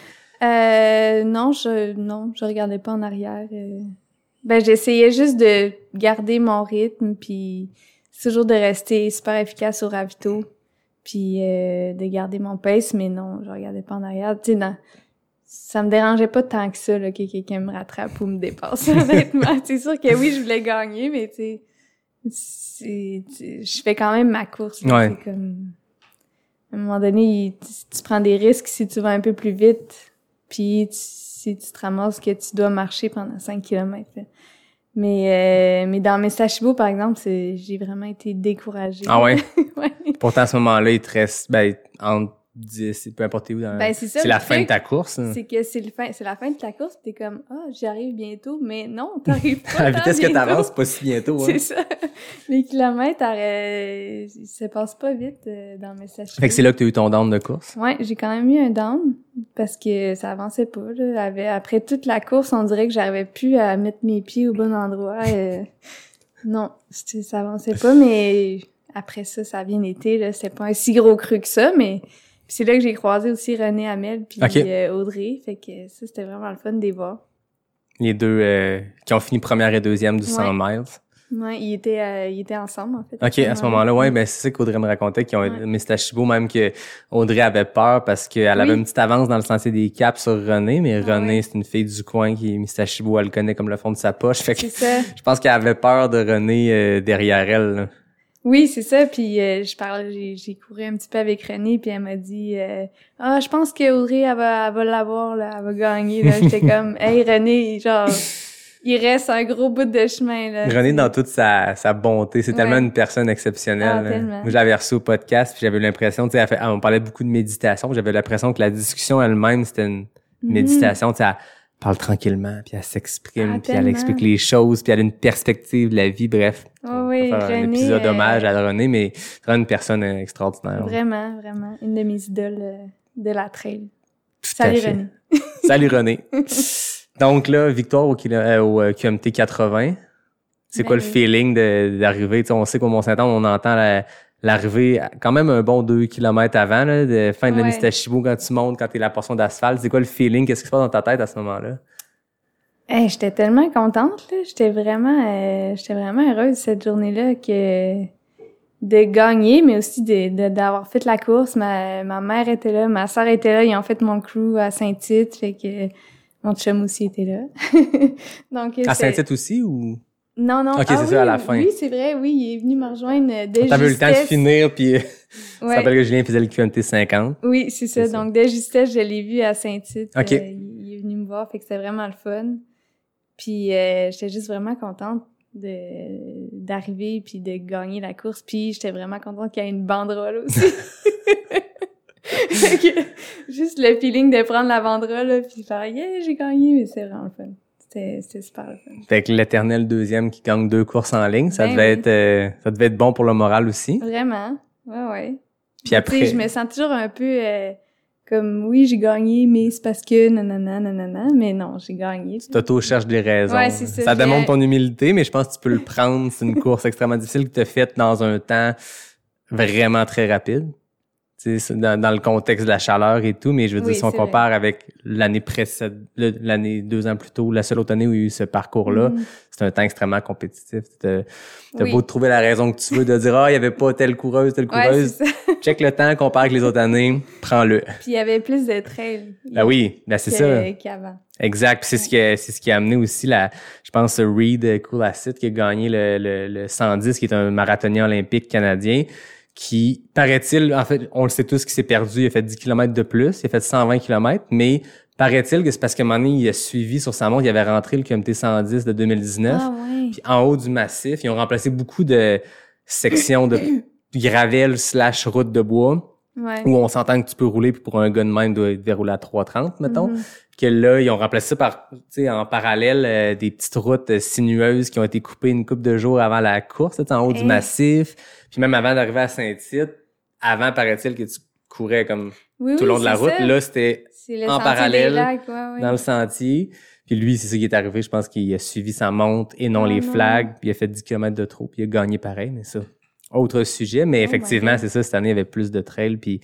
Euh, non, je, non, je regardais pas en arrière. euh. Ben, j'essayais juste de garder mon rythme, puis toujours de rester super efficace au ravito, puis euh, de garder mon pace, mais non, je regardais pas en arrière. Tu sais, non, ça me dérangeait pas tant que ça, là, que quelqu'un me rattrape ou me dépasse, honnêtement. c'est sûr que oui, je voulais gagner, mais tu sais, je fais quand même ma course. Ouais. C'est comme... À un moment donné, tu, tu prends des risques si tu vas un peu plus vite, puis tu- si tu te ramasses que tu dois marcher pendant 5 km. Mais, euh, mais dans par exemple, j'ai vraiment été découragée. Ah ouais? ouais. Pourtant, à ce moment-là, il te reste ben, entre 10, peu importe où. Dans... Ben, c'est la fin de ta course. hein. C'est que c'est, le fin, c'est la fin de ta course, pis t'es comme, ah, j'arrive bientôt, mais non, t'arrives pas. À la vitesse que t'avances, pas si bientôt. hein. C'est ça. Les kilomètres, euh, ils se passent pas vite euh, dans mes Sachibo. Fait que c'est là que tu as eu ton down de course. Ouais, j'ai quand même eu un down parce que ça avançait pas. Là. Après toute la course, on dirait que j'arrivais plus à mettre mes pieds au bon endroit. euh. non, ça avançait pas, mais après ça, ça a bien été. Là. C'était pas un si gros cru que ça, mais c'est là que j'ai croisé aussi René Hamel puis Ok. euh, Audrey. Fait que ça, c'était vraiment le fun de les voir. Les deux euh, qui ont fini première et deuxième du 100 miles. Ouais, ils étaient, euh, ils étaient ensemble, en fait. OK, à ce moment-là, ouais, ben c'est ça qu'Audrey me racontait, qu'ils ont Ouais. Mistachibo, même que Audrey avait peur parce qu'elle avait Oui. une petite avance dans le sentier des caps sur René, mais Ah René, ouais. c'est une fille du coin qui, Mistachibo, elle le connaît comme le fond de sa poche. Fait que ça. je pense qu'elle avait peur de René euh, derrière elle. là. Oui, c'est ça. Puis euh, je parlais, j'ai, j'ai couru un petit peu avec René, puis elle m'a dit euh, Ah, je pense que Audrey, elle va, elle va l'avoir, là, elle va gagner. Là. J'étais comme Hey René, genre, il reste un gros bout de chemin. Là, René, dans toute sa, sa bonté, c'est tellement une personne exceptionnelle. Ah, j'avais reçu au podcast, puis j'avais l'impression, tu sais, elle fait- on parlait beaucoup de méditation, j'avais l'impression que la discussion elle-même, c'était une Mhm. méditation, tu sais, elle parle tranquillement, puis elle s'exprime, Ah, puis elle explique les choses, puis elle a une perspective de la vie, bref. Va ouais, faire un épisode euh, hommage à René, mais c'est vraiment une personne euh, extraordinaire. Vraiment, vraiment. Une de mes idoles euh, de la trail. Tout Salut. René. Salut René. Donc là, victoire au, au QMT 80. C'est Ben quoi le oui. feeling d'arriver? Tu sais, on sait qu'au Mont-Saint-Anne, on entend la- l'arrivée quand même un bon deux kilomètres avant, là, de fin de la Ouais. Mistachibo quand tu montes, quand t'es la portion d'asphalte. C'est quoi le feeling? Qu'est-ce qui se passe dans ta tête à ce moment-là? Hey, j'étais tellement contente, là. J'étais vraiment, euh, j'étais vraiment heureuse cette journée-là que de gagner, mais aussi de, de- d'avoir fait la course. Ma, ma mère était là, ma soeur était là, ils ont fait mon crew à Saint-Tite, fait que mon chum aussi était là. Donc, À Saint-Tite aussi ou? Non, non. Ok, ah c'est oui, ça, à la fin. Oui, c'est vrai, oui, il est venu me rejoindre euh, dès T'avais eu le temps de finir, puis euh, ça Ouais. s'appelle que Julien faisait le QMT 50. Oui, c'est ça. Ça. Donc, dès justesse, je l'ai vu à Saint-Tite. Ok. Euh, il est venu me voir, fait que c'était vraiment le fun. Puis, euh, j'étais juste vraiment contente de d'arriver puis de gagner la course. Puis, j'étais vraiment contente qu'il y ait une banderole aussi. Juste le feeling de prendre la banderole, là, puis faire « Yeah, j'ai gagné! » Mais c'est vraiment le fun. C'était super le fun. Fait que l'éternel deuxième qui gagne deux courses en ligne, ça Ben devait oui. être, euh, ça devait être bon pour le moral aussi. Vraiment. Ouais, ouais. Puis Tu après, je me sens toujours un peu euh, comme oui, j'ai gagné, mais c'est parce que nanana, nanana, mais non, j'ai gagné. Toto cherche des raisons. Ouais, c'est ça, je démontre ton humilité, mais je pense que tu peux le prendre. C'est une course extrêmement difficile que tu as faite dans un temps vraiment très rapide. Dans, dans le contexte de la chaleur et tout, mais je veux dire, si on compare avec l'année précédente, l'année deux ans plus tôt, la seule autre année où il y a eu ce parcours-là, Mhm. c'est un temps extrêmement compétitif. T'as Oui. beau trouver la raison que tu veux de dire, ah, il y avait pas telle coureuse, telle coureuse. Check le temps, compare avec les autres années, prends-le. Puis il y avait plus de trails. Ben oui, ben c'est ça. Qu'avant. Exact. Puis c'est ce qui a, c'est ce qui a amené aussi la, je pense, Reed Coolacid qui a gagné le, le, le 110, qui est un marathonien olympique canadien, qui, paraît-il, en fait, on le sait tous qu'il s'est perdu, il a fait 10 km de plus, il a fait 120 km, mais paraît-il que c'est parce qu'à un moment donné, il a suivi sur sa montre, il avait rentré le QMT 110 de 2019. Ah. Puis en haut du massif, ils ont remplacé beaucoup de sections de gravel slash route de bois Ouais. où on s'entend que tu peux rouler puis pour un gun même doit déroulé à 330 mettons Mhm. que là ils ont remplacé ça par tu sais en parallèle euh, des petites routes euh, sinueuses qui ont été coupées une couple de jours avant la course en haut du Eh. massif puis même avant d'arriver à Saint-Tite avant paraît-il que tu courais comme Oui, tout oui, le long de la route ça. là c'était en parallèle, des lacs, ouais, ouais. dans le sentier puis lui c'est ça qui est arrivé je pense qu'il a suivi sa montre et non Oh les non. flags puis il a fait 10 km de trop puis il a gagné pareil mais ça autre sujet mais Oh effectivement c'est ça cette année il y avait plus de trails puis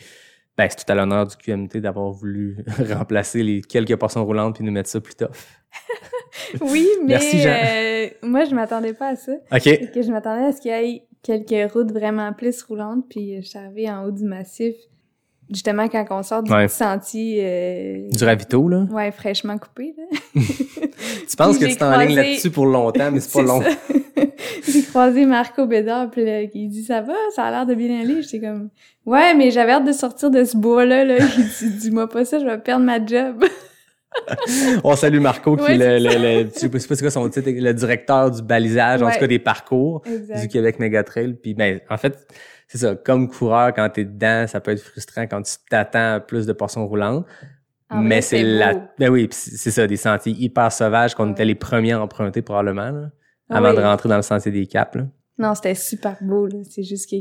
ben, c'est tout à l'honneur du QMT d'avoir voulu remplacer les quelques portions roulantes puis nous mettre ça plus tough. Oui, mais Merci, Jean. euh, moi, je m'attendais pas à ça. OK. Que je m'attendais à ce qu'il y ait quelques routes vraiment plus roulantes, puis je suis arrivée en haut du massif, justement quand on sort du Ouais. petit sentier, euh, Du ravito, là. ouais, fraîchement coupé, là. Tu penses que tu t'en ligne croisé- là-dessus pour longtemps, mais c'est pas long. J'ai croisé Marco Bédard, puis là, il dit ça va, ça a l'air de bien aller. J'étais comme ouais, mais j'avais hâte de sortir de ce bois-là. Là. Il dit dis-moi pas ça, je vais perdre ma job. On salue Marco, qui Ouais, est le, le, le- je sais pas c'est quoi son titre, le directeur du balisage, en tout cas des parcours du. Québec Megatrail. Puis ben, en fait, c'est ça, comme coureur, quand t'es dedans, ça peut être frustrant quand tu t'attends à plus de portions roulantes. En mais c'est la, ben oui, c'est ça, des sentiers hyper sauvages qu'on Ouais. était les premiers à emprunter probablement, là, Ah avant oui. de rentrer dans le sentier des Caps, là. Non, c'était super beau. là. C'est juste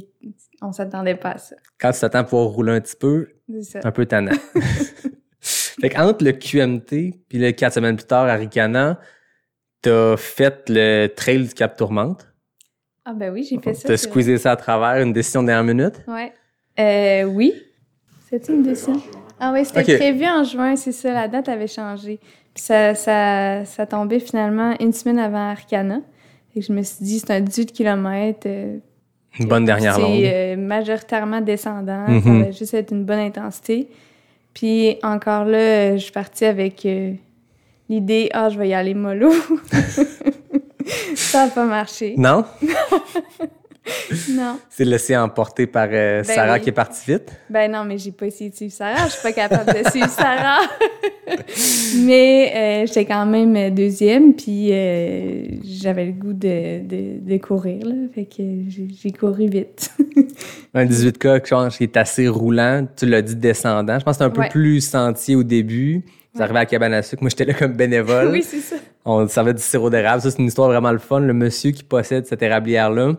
qu'on s'attendait pas à ça. Quand tu t'attends à pouvoir rouler un petit peu, C'est ça. un peu tannant. fait qu'entre le QMT puis le quatre semaines plus tard à Ricana, t'as fait le trail du Cap Tourmente. Ah ben oui, j'ai fait ça. T'as squeezé ça à travers une décision de dernière minute? Ouais. Euh, oui. C'était une décision? Ah oui, c'était prévu en juin, c'est ça. La date avait changé. Puis ça, ça, ça tombait finalement une semaine avant Arcana. Et je me suis dit, c'est un 18 km. Une bonne dernière longue. C'est euh, majoritairement descendant. Ça Mhm. va juste être une bonne intensité. Puis encore là, euh, je suis partie avec euh, l'idée, ah, je vais y aller mollo. ça n'a pas marché. Non? Non. C'est laissé emporter par euh, Sarah oui. qui est partie vite? Ben non, mais j'ai pas essayé de suivre Sarah. Je suis pas capable de suivre Sarah. mais euh, j'étais quand même euh, deuxième, puis euh, j'avais le goût de, de, de courir, là. Fait que j'ai couru vite. Un 18K je pense, qui est assez roulant. Tu l'as dit descendant. Je pense que c'est un peu Ouais. plus sentier au début. Ouais. arrivez à cabane à sucre. Moi, j'étais là comme bénévole. oui, c'est ça. On servait du sirop d'érable. Ça, c'est une histoire vraiment le fun. Le monsieur qui possède cette érablière-là,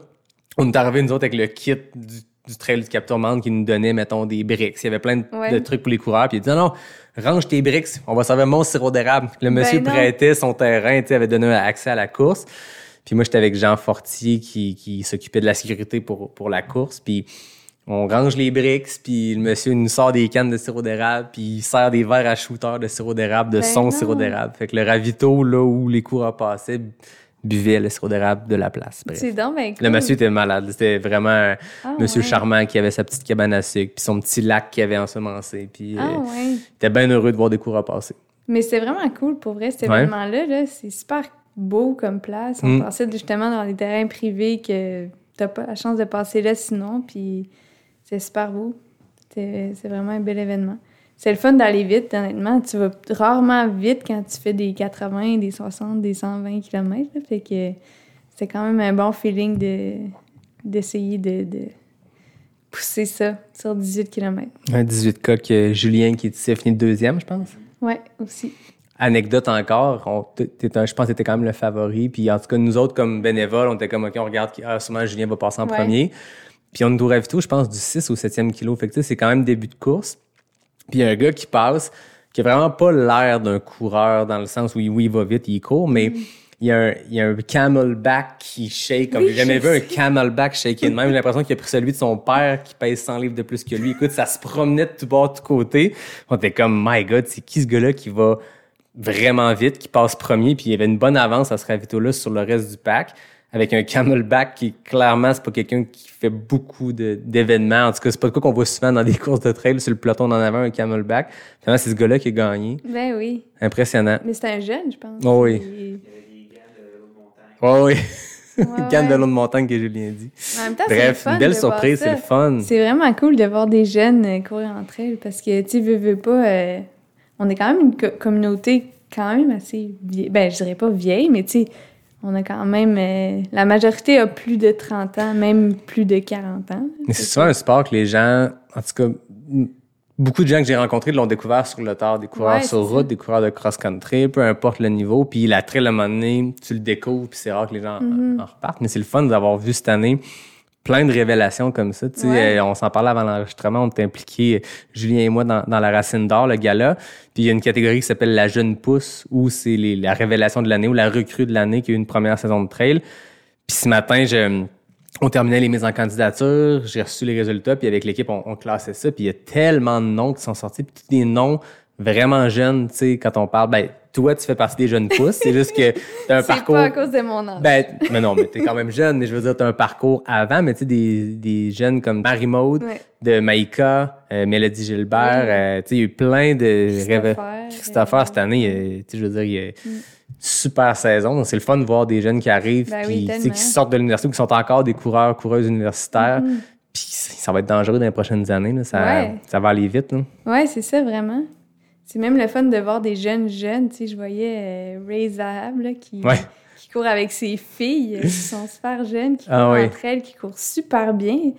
on est arrivé, nous autres, avec le kit du, du Trail du Capteur Monde qui nous donnait, mettons, des briques. Il y avait plein de, Ouais. de trucs pour les coureurs. Puis il dit, non, non, range tes briques. On va servir mon sirop d'érable. Le monsieur Ben non. prêtait son terrain, tu sais, avait donné accès à la course. Puis moi, j'étais avec Jean Fortier qui, qui s'occupait de la sécurité pour, pour la course. Puis on range les briques, puis le monsieur nous sort des cannes de sirop d'érable, puis il sert des verres à shooter de sirop d'érable, de Ben son non. sirop d'érable. Fait que le ravito, là où les coureurs passaient, buvait le sirop d'érable de la place. C'est donc ben cool. Le monsieur était malade. C'était vraiment un Ah, monsieur ouais. charmant qui avait sa petite cabane à sucre, puis son petit lac qu'il avait ensemencé. Puis Ah euh, ouais. il était bien heureux de voir des coureurs passer. Mais c'est vraiment cool pour vrai, cet événement-là. -là, c'est super beau comme place. On Mm. passait justement dans des terrains privés que t'as pas la chance de passer là sinon. Puis c'est super beau. C'est vraiment un bel événement. C'est le fun d'aller vite, honnêtement. Tu vas rarement vite quand tu fais des 80, des 60, des 120 km. Là, fait que c'est quand même un bon feeling de d'essayer de, de pousser ça sur 18 km. Un 18K que Julien qui est fini deuxième, je pense. Ouais, aussi. Anecdote encore, on, un- je pense que t'étais quand même le favori. Puis en tout cas, nous autres, comme bénévoles, on était comme, OK, on regarde, qui- ah, sûrement Julien va passer en Ouais. premier. Puis on nous ravito, je pense, du 6 au 7e kilo. Fait que c'est quand même début de course. Puis il y a un gars qui passe, qui a vraiment pas l'air d'un coureur dans le sens où il, oui, il va vite, il court, mais il y a un, il y a un camelback qui shake. Comme Mm. Oui, j'ai jamais vu un camelback shaker de même. J'ai l'impression qu'il a pris celui de son père qui pèse 100 livres de plus que lui. Écoute, ça se promenait de tout bord, de tout côté. On était comme, my God, c'est qui ce gars-là qui va vraiment vite, qui passe premier, puis il y avait une bonne avance à ce ravito-là sur le reste du pack, avec un camelback qui, clairement, c'est pas quelqu'un qui fait beaucoup de- d'événements. En tout cas, c'est pas de quoi qu'on voit souvent dans des courses de trail, sur le peloton d'en avant, un camelback. Finalement, c'est ce gars-là qui a gagné. Ben oui. Impressionnant. Mais c'est un jeune, je pense. Oh oui. Il- Oh oui, Ouais, de ouais. l'eau de montagne que Julien dit. En même temps, Bref, une belle de surprise, c'est le fun. C'est vraiment cool de voir des jeunes euh, courir entre elles parce que, tu sais, veux, veux pas, euh, on est quand même une co- communauté quand même assez vieille. Ben, je dirais pas vieille, mais tu sais, on a quand même. euh, la majorité a plus de 30 ans, même plus de 40 ans. Mais c'est souvent un sport que les gens, en tout cas, beaucoup de gens que j'ai rencontrés l'ont découvert sur le tard, des coureurs Ouais, sur route, ça. des coureurs de cross-country, peu importe le niveau. Puis la trail, à un moment donné, tu le découvres, puis c'est rare que les gens Mm-hmm. en repartent. Mais c'est le fun d'avoir vu cette année plein de révélations comme ça. Tu sais, Ouais. euh, on s'en parlait avant l'enregistrement, on était impliqués, euh, Julien et moi, dans, dans la Racine d'Or, le gala. Puis il y a une catégorie qui s'appelle la jeune pousse, où c'est les- la révélation de l'année ou la recrue de l'année qui a eu une première saison de trail. Puis ce matin, je, on terminait les mises en candidature, j'ai reçu les résultats, puis avec l'équipe, on, on classait ça, puis il y a tellement de noms qui sont sortis, puis tous des noms vraiment jeunes, tu sais, quand on parle, ben, toi, tu fais partie des jeunes pousses, c'est juste que t'as un C'est parcours... pas à cause de mon âge. Ben, mais non, mais t'es quand même jeune, mais je veux dire, t'as un parcours avant, mais tu sais, des, des jeunes comme Marie-Maude, Ouais. de Maïka, euh, Mélodie Gilbert, euh, tu sais, il y a eu plein de Christopher, révé- Christopher, euh, cette année, euh, tu sais, je veux dire, il y a super saison. Donc, c'est le fun de voir des jeunes qui arrivent, Ben oui, tellement. qui sortent de l'université, ou qui sont encore des coureurs, coureuses universitaires. Puis ça va être dangereux dans les prochaines années, là. Ça, Mm-hmm. Ouais. ça va aller vite, là. Ouais, c'est ça, vraiment. C'est même le fun de voir des jeunes jeunes. Tu sais, je voyais euh, Ray Zahab, là, qui, Ouais. qui court avec ses filles, qui sont super jeunes, qui Ah courent oui. entre elles, qui courent super bien.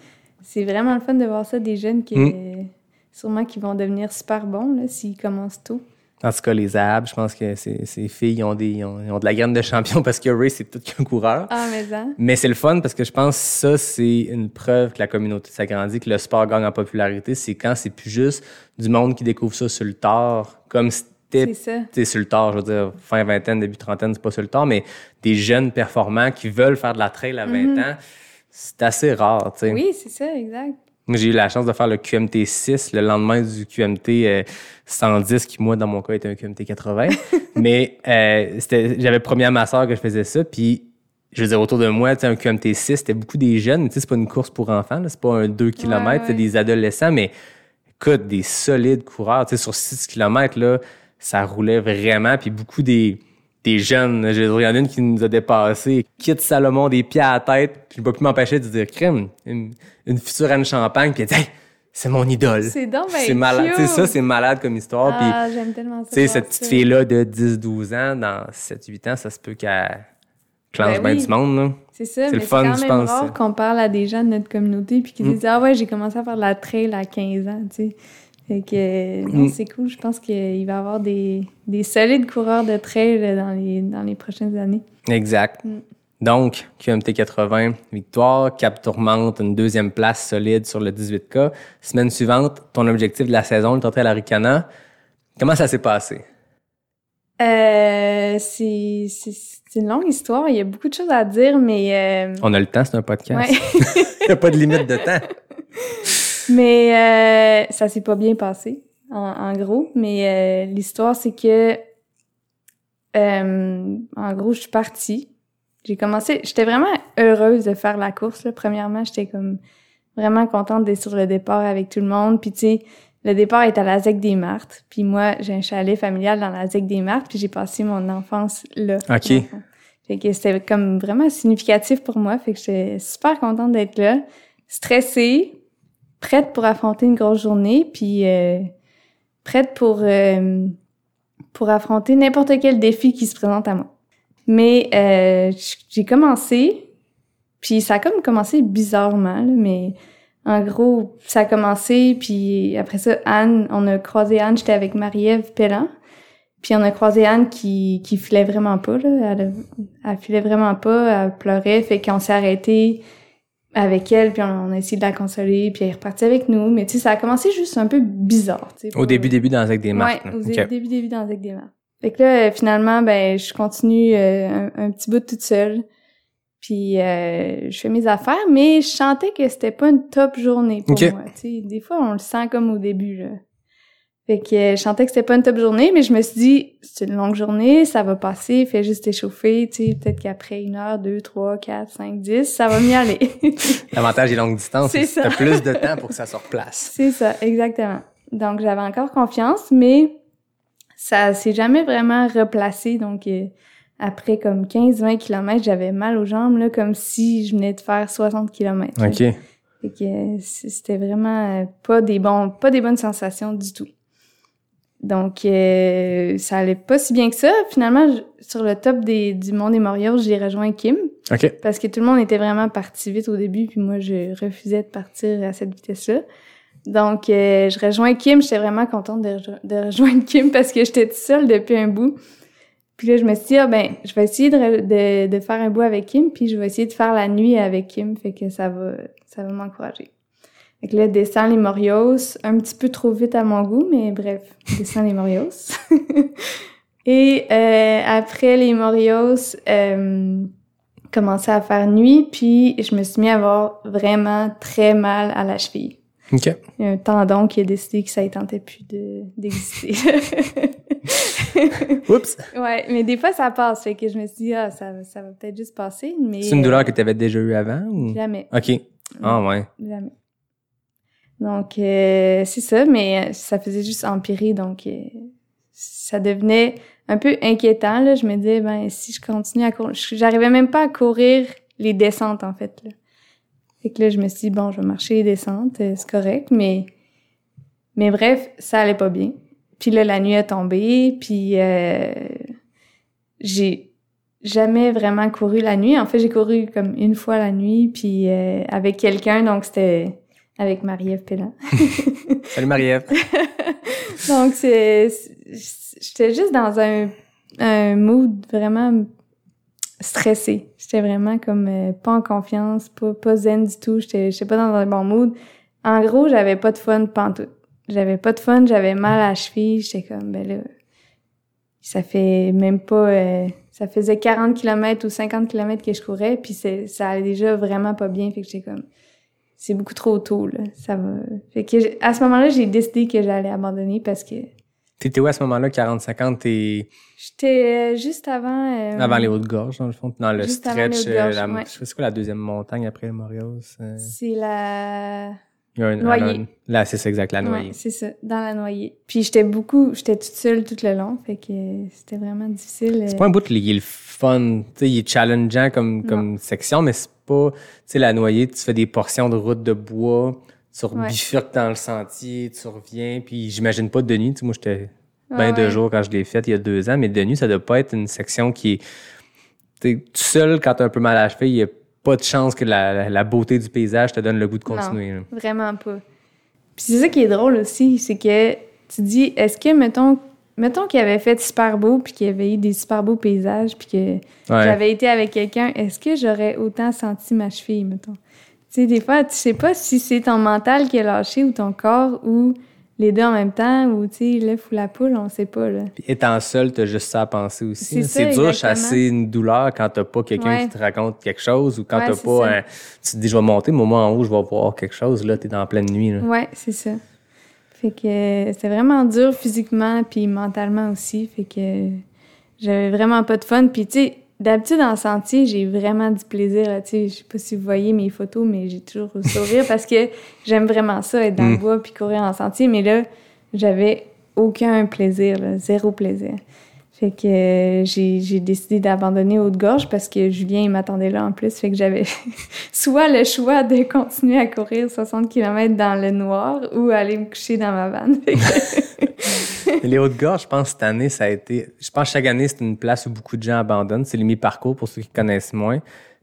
C'est vraiment le fun de voir ça, des jeunes qui, Mm. euh, sûrement, qui vont devenir super bons, là, s'ils commencent tôt. En tout cas, les Abs, je pense que ces, ces filles ont, des, ils ont, ils ont de la graine de champion parce que Ray, c'est tout qu'un coureur. Ah, mais ça. Mais c'est le fun parce que je pense que ça, c'est une preuve que la communauté s'agrandit, que le sport gagne en popularité. C'est quand c'est plus juste du monde qui découvre ça sur le tard, comme c'était sais, sur le tard, je veux dire, fin vingtaine, début trentaine, c'est pas sur le tard, mais des jeunes performants qui veulent faire de la trail à 20 ans, c'est assez rare, tu sais. Oui, c'est ça, exact. Moi, j'ai eu la chance de faire le QMT 6 le lendemain du QMT euh, 110, qui, moi, dans mon cas, était un QMT 80. Mais euh, c'était, j'avais promis à ma soeur que je faisais ça, puis je veux dire, autour de moi, tu sais, un QMT 6, c'était beaucoup des jeunes. Tu sais, c'est pas une course pour enfants, c'est pas un 2 km, Ouais, c'est ouais. des adolescents, mais écoute, des solides coureurs, tu sais, sur 6 km, là, ça roulait vraiment, puis beaucoup des, des jeunes, je il y en a une qui nous a dépassé, quitte Salomon des pieds à la tête, puis je peux plus m'empêcher de dire, crème, une, une future Anne Champagne, puis elle dit, Hey, c'est mon idole. C'est donc C'est malade, tu sais, cute. ça, c'est malade comme histoire, Ah, j'aime tellement ça. tu cette petite fille-là de 10-12 ans, dans 7-8 ans, ça se peut qu'elle clenche Ben bien oui. du monde. C'est ça, C'est mais le c'est fun, quand je même pense, rare qu'on parle à des gens de notre communauté puis qu'ils Mm. disent Ah ouais, j'ai commencé à faire de la trail à 15 ans, tu sais. Fait que non, Mm. c'est cool. Je pense qu'il va y avoir des, des solides coureurs de trail dans les, dans les prochaines années. Exact. Mm. Donc, QMT 80, victoire. Cap Tourmente, une deuxième place solide sur le 18K. Semaine suivante, ton objectif de la saison, le Tortue à la Ricana. Comment ça s'est passé? Euh, c'est une longue histoire. Il y a beaucoup de choses à dire, mais. euh, On a le temps, c'est un podcast. ouais. Il n'y a pas de limite de temps. Mais euh, ça s'est pas bien passé, en, en gros. Mais euh, l'histoire, c'est que, euh, en gros, je suis partie. J'ai commencé, j'étais vraiment heureuse de faire la course. Là. Premièrement, j'étais comme vraiment contente d'être sur le départ avec tout le monde. Puis tu sais, le départ est à la ZEC des Martes. Puis moi, j'ai un chalet familial dans la ZEC des Martes. Puis j'ai passé mon enfance là. OK. Fait que c'était comme vraiment significatif pour moi. Fait que j'étais super contente d'être là. Stressée, prête pour affronter une grosse journée, puis euh, prête pour, euh, pour affronter n'importe quel défi qui se présente à moi. Mais euh, j'ai commencé, puis ça a comme commencé bizarrement, mais en gros, ça a commencé, puis après ça, Anne, on a croisé Anne, j'étais avec Marie-Ève Pellan, puis on a croisé Anne qui, qui filait vraiment pas, là, elle, elle filait vraiment pas, elle pleurait, fait qu'on s'est arrêté avec elle, puis on, on a essayé de la consoler, puis elle est repartie avec nous, mais tu sais, ça a commencé juste un peu bizarre, tu sais. Au début, début, dans avec des marques. Ouais, au OK. début, début dans avec des marques. Fait que là, euh, finalement, ben, je continue euh, un, un petit bout toute seule. Puis euh, je fais mes affaires, mais je sentais que c'était pas une top journée pour Ok. moi. Tu sais, des fois, on le sent comme au début. Là. Fait que euh, je sentais que c'était pas une top journée, mais je me suis dit, c'est une longue journée, ça va passer, fais juste échauffer, tu sais, peut-être qu'après une heure, deux, trois, quatre, cinq, dix, ça va mieux aller. L'avantage des longues distances, C'est que t'as plus de temps pour que ça se replace. C'est ça, exactement. Donc, j'avais encore confiance, mais ça s'est jamais vraiment replacé. Donc, euh, après comme 15-20 km, j'avais mal aux jambes, là, comme si je venais de faire 60 km. OK. Fait que euh, c'était vraiment pas des bons, pas des bonnes sensations du tout. Donc, euh, ça allait pas si bien que ça. Finalement, je- sur le top des, du Mont des Moriaux, j'ai rejoint Kim parce que tout le monde était vraiment parti vite au début, puis moi, je refusais de partir à cette vitesse-là. Donc, euh, je rejoins Kim. J'étais vraiment contente de, rejo- de rejoindre Kim parce que j'étais toute seule depuis un bout. Puis là, je me suis dit, ah ben, je vais essayer de, de, de faire un bout avec Kim, puis je vais essayer de faire la nuit avec Kim, fait que ça va, ça va m'encourager. Fait que là, descend les Morios, un petit peu trop vite à mon goût, mais bref, descend les Morios. Et euh, après les Morios, euh, commençait à faire nuit, puis je me suis mis à avoir vraiment très mal à la cheville. OK. Il y a un tendon qui a décidé que ça ne tentait plus de- d'exister. Oups. ouais, mais des fois, ça passe. Fait que je me suis dit, ah, ça, ça va peut-être juste passer, mais... C'est une douleur que tu avais déjà eu avant? Ou... Jamais, OK. Ah ouais. jamais. Donc, euh, c'est ça, mais ça faisait juste empirer, donc euh, ça devenait un peu inquiétant, là. Je me disais, ben, si je continue à courir... J'arrivais même pas à courir les descentes, en fait, là. Fait que là, je me suis dit, bon, je vais marcher les descentes, euh, c'est correct, mais... Mais bref, ça allait pas bien. Puis là, la nuit est tombée, puis euh, j'ai jamais vraiment couru la nuit. En fait, j'ai couru comme une fois la nuit, puis euh, avec quelqu'un, donc c'était avec Marie-Ève Pellan. Salut Marie-Ève. donc, c'est, c'est- j'étais juste dans un, un mood vraiment stressé. J'étais vraiment comme euh, pas en confiance, pas, pas zen du tout. J'étais, j'étais pas dans un bon mood. En gros, j'avais pas de fun pantoute. J'avais pas de fun, j'avais mal à la cheville. J'étais comme, ben là, ça fait même pas... euh, ça faisait 40 km ou 50 km que je courais, puis c'est, ça allait déjà vraiment pas bien. Fait que j'étais comme, c'est beaucoup trop tôt, là. Ça va. Fait que, à ce moment-là, j'ai décidé que j'allais abandonner parce que T'étais où à ce moment-là, 40-50, t'es j'étais euh, juste avant. euh, avant les Hautes-Gorges, dans le fond, dans le Juste stretch. euh, la- ouais. Je sais c'est quoi la deuxième montagne après le Montréal? c'est- C'est la. Un- Noyer. un- Là, c'est ça, exact, la. Ouais, c'est ça, dans la noyer. Puis j'étais beaucoup, j'étais toute seule tout le long, fait que c'était vraiment difficile. euh. C'est pas un bout qui est le fun, tu sais, il est challengeant comme, comme section, mais c'est pas, tu sais, la noyer, tu fais des portions de route de bois, tu Ouais. bifurques dans le sentier, tu reviens, puis j'imagine pas de nuit, tu sais, moi j'étais Ouais, bien de ouais. jour quand je l'ai faite il y a deux ans, mais de nuit, ça doit pas être une section qui est, t'es tout seul quand t'as un peu mal à la cheville, il y a pas de chance que la, la- beauté du paysage te donne le goût de continuer. là. Vraiment pas. Puis c'est ça qui est drôle aussi, c'est que tu dis, est-ce que, mettons, mettons qu'il avait fait super beau, puis qu'il y avait eu des super beaux paysages, puis que Ouais. j'avais été avec quelqu'un, est-ce que j'aurais autant senti ma cheville, mettons? Tu sais, des fois, tu sais pas si c'est ton mental qui a lâché ou ton corps ou les deux en même temps ou, tu sais, l'œuf ou la poule, on sait pas, là. Puis étant seul, t'as juste ça à penser aussi. C'est dur de chasser une douleur quand t'as pas quelqu'un Ouais. qui te raconte quelque chose ou quand Ouais, t'as pas un... Tu te dis, je vais monter, mais au moins en haut, je vais voir quelque chose. Là, t'es dans la pleine nuit. Là. Ouais, c'est ça. Fait que c'était vraiment dur physiquement puis mentalement aussi. Fait que j'avais vraiment pas de fun. Puis tu sais, d'habitude en sentier, j'ai vraiment du plaisir. Tu sais, je sais pas si vous voyez mes photos, mais j'ai toujours le sourire parce que j'aime vraiment ça, être dans le bois puis courir en sentier. Mais là, j'avais aucun plaisir, là, zéro plaisir. Fait que euh, j'ai décidé d'abandonner Haute-Gorge parce que Julien il m'attendait là en plus. Fait que j'avais soit le choix de continuer à courir 60 km dans le noir ou aller me coucher dans ma vanne. Les Hautes-Gorges, je pense, cette année, ça a été... Je pense que chaque année, c'est une place où beaucoup de gens abandonnent. C'est les mi-parcours, pour ceux qui connaissent moins.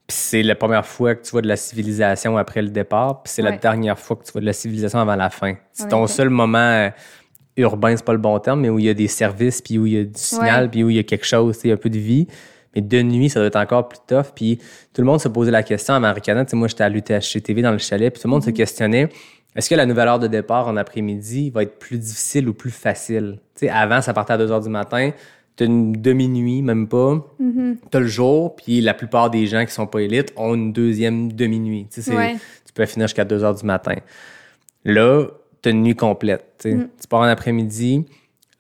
Puis c'est la première fois que tu vois de la civilisation après le départ. Puis c'est la dernière fois que tu vois de la civilisation avant la fin. C'est ton seul moment euh, urbain, c'est pas le bon terme, mais où il y a des services, puis où il y a du signal, Ouais. puis où il y a quelque chose, tu sais, un peu de vie. Mais de nuit, ça doit être encore plus tough. Puis tout le monde se posait la question à Maricana. Tu sais, moi, j'étais à l'UTHC TV dans le chalet, puis tout le monde se questionnait est-ce que la nouvelle heure de départ en après-midi va être plus difficile ou plus facile? Tu sais, avant, ça partait à 2 heures du matin. T'as une demi-nuit, même pas. T'as le jour, puis la plupart des gens qui sont pas élites ont une deuxième demi-nuit. Tu sais, c'est- Ouais. tu peux finir jusqu'à 2 heures du matin. Là, t'as une nuit complète. tu sais. Tu pars en après-midi.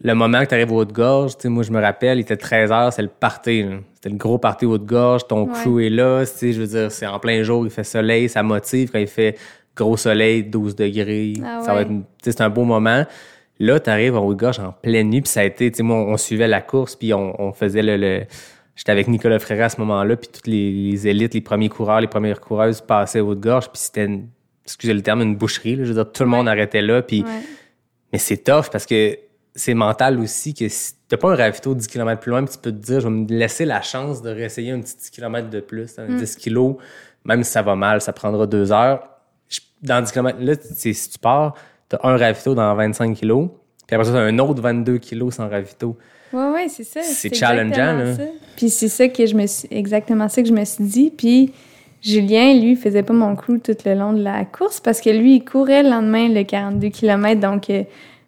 Le moment que tu arrives au Haute-Gorge, moi, je me rappelle, il était 13 heures, c'est le party. là. C'était le gros party au Haute-Gorge. Ton Ouais. crew est là. Je veux dire, c'est en plein jour, il fait soleil, ça motive. Quand il fait gros soleil, 12 degrés, Ah ça va être c'est un beau moment. Là, tu arrives en Haute-Gorge en pleine nuit, puis ça a été, tu sais, moi, on, on suivait la course, puis on, on faisait le... le- J'étais avec Nicolas Frère à ce moment-là, puis toutes les, les élites, les premiers coureurs, les premières coureuses passaient au Haute-Gorge, puis c'était, une- excusez le terme, une boucherie. là. Je veux dire, tout le monde arrêtait là, puis... Ouais. Mais c'est tough parce que c'est mental aussi que si t'as pas un ravito 10 km plus loin, tu peux te dire, je vais me laisser la chance de réessayer un petit 10 km de plus, Mm. hein, 10 kilos, même si ça va mal, ça prendra deux heures. Dans 10 km, là, si tu pars, t'as un ravito dans 25 kilos, puis après ça, t'as un autre 22 kilos sans ravito. Ouais, ouais, c'est ça. C'est challengeant, là. Puis c'est ça que je me suis, exactement ça que je me suis dit. Puis Julien, lui, faisait pas mon crew tout le long de la course parce que lui, il courait le lendemain le 42 km. Donc, euh,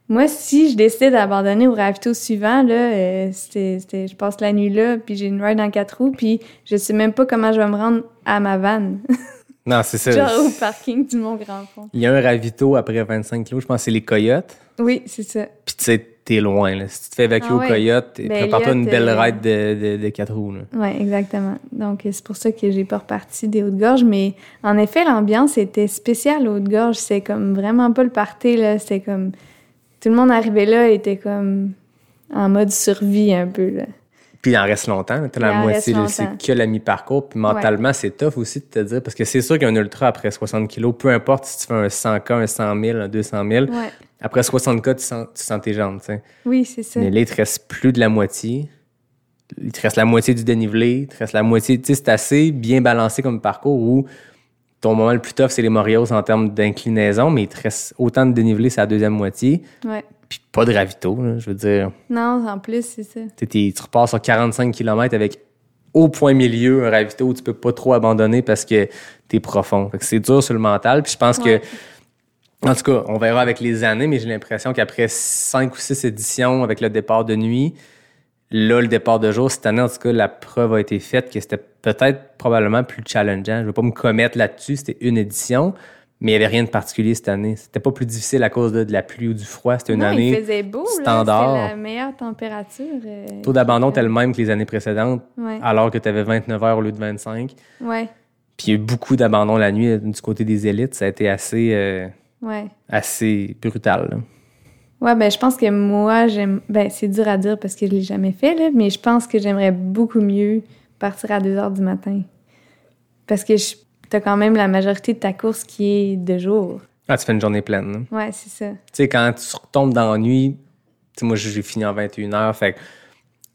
moi, si je décidais d'abandonner au ravito suivant, là, euh, c'était, c'était- je passe la nuit là, puis j'ai une ride en quatre roues, puis je sais même pas comment je vais me rendre à ma vanne. Non, c'est ça. Genre au parking du Mont-Grand-Fond. Il y a un ravito après 25 kilos, je pense que c'est les coyotes. Oui, c'est ça. Puis tu sais, t'es loin. Là. Si tu te fais évacuer Ah aux ouais. coyotes, Ben, prépare-toi une belle euh, ride de, de, de quatre roues. Là. Oui, exactement. Donc, c'est pour ça que j'ai pas reparti des Hautes-Gorges. Mais en effet, l'ambiance était spéciale aux Hautes-Gorges. C'était comme vraiment pas le party, là. C'était comme. Tout le monde arrivait là et était comme en mode survie un peu, là. Puis il en reste longtemps. T'as la moitié, c'est que la mi-parcours. Puis mentalement, c'est tough aussi de te dire. Parce que c'est sûr qu'un ultra après 60 kilos, peu importe si tu fais un 100K, un 100 000, un 200 000, Ouais. après 60K, tu sens, tu sens tes jambes. tu sais. Oui, c'est ça. Mais là, il te reste plus de la moitié. Il te reste la moitié du dénivelé. Il te reste la moitié. Tu sais, c'est assez bien balancé comme parcours où ton moment le plus tough, c'est les Morios en termes d'inclinaison, mais il te reste autant de dénivelé, c'est la deuxième moitié. Ouais. Puis pas de ravito, là, je veux dire. Non, en plus, c'est ça. Tu sais, t'es- tu repars sur 45 km avec au point milieu un ravito où tu peux pas trop abandonner parce que t'es profond. Fait que c'est dur sur le mental. Puis je pense Ouais. que, en tout cas, on verra avec les années, mais j'ai l'impression qu'après cinq ou six éditions avec le départ de nuit, là, le départ de jour, cette année, en tout cas, la preuve a été faite que c'était peut-être probablement plus challengeant. Je veux pas me commettre là-dessus, c'était une édition. Mais il n'y avait rien de particulier cette année. C'était pas plus difficile à cause de, de la pluie ou du froid. C'était une non, année. il faisait beau, standard. C'était la meilleure température. euh, Le taux d'abandon était le même que les années précédentes, Ouais. alors que tu avais 29 heures au lieu de 25. Ouais, Puis il y a eu beaucoup d'abandon la nuit euh, du côté des élites. Ça a été assez, euh, ouais. assez brutal. là. Ouais, ben je pense que moi, j'aime. Ben c'est dur à dire parce que je l'ai jamais fait, là, mais je pense que j'aimerais beaucoup mieux partir à 2 heures du matin. Parce que je... t'as quand même la majorité de ta course qui est de jour. Ah, tu fais une journée pleine. là. Ouais, c'est ça. Tu sais, quand tu retombes dans la nuit, tu sais, moi, j'ai fini en 21h, fait que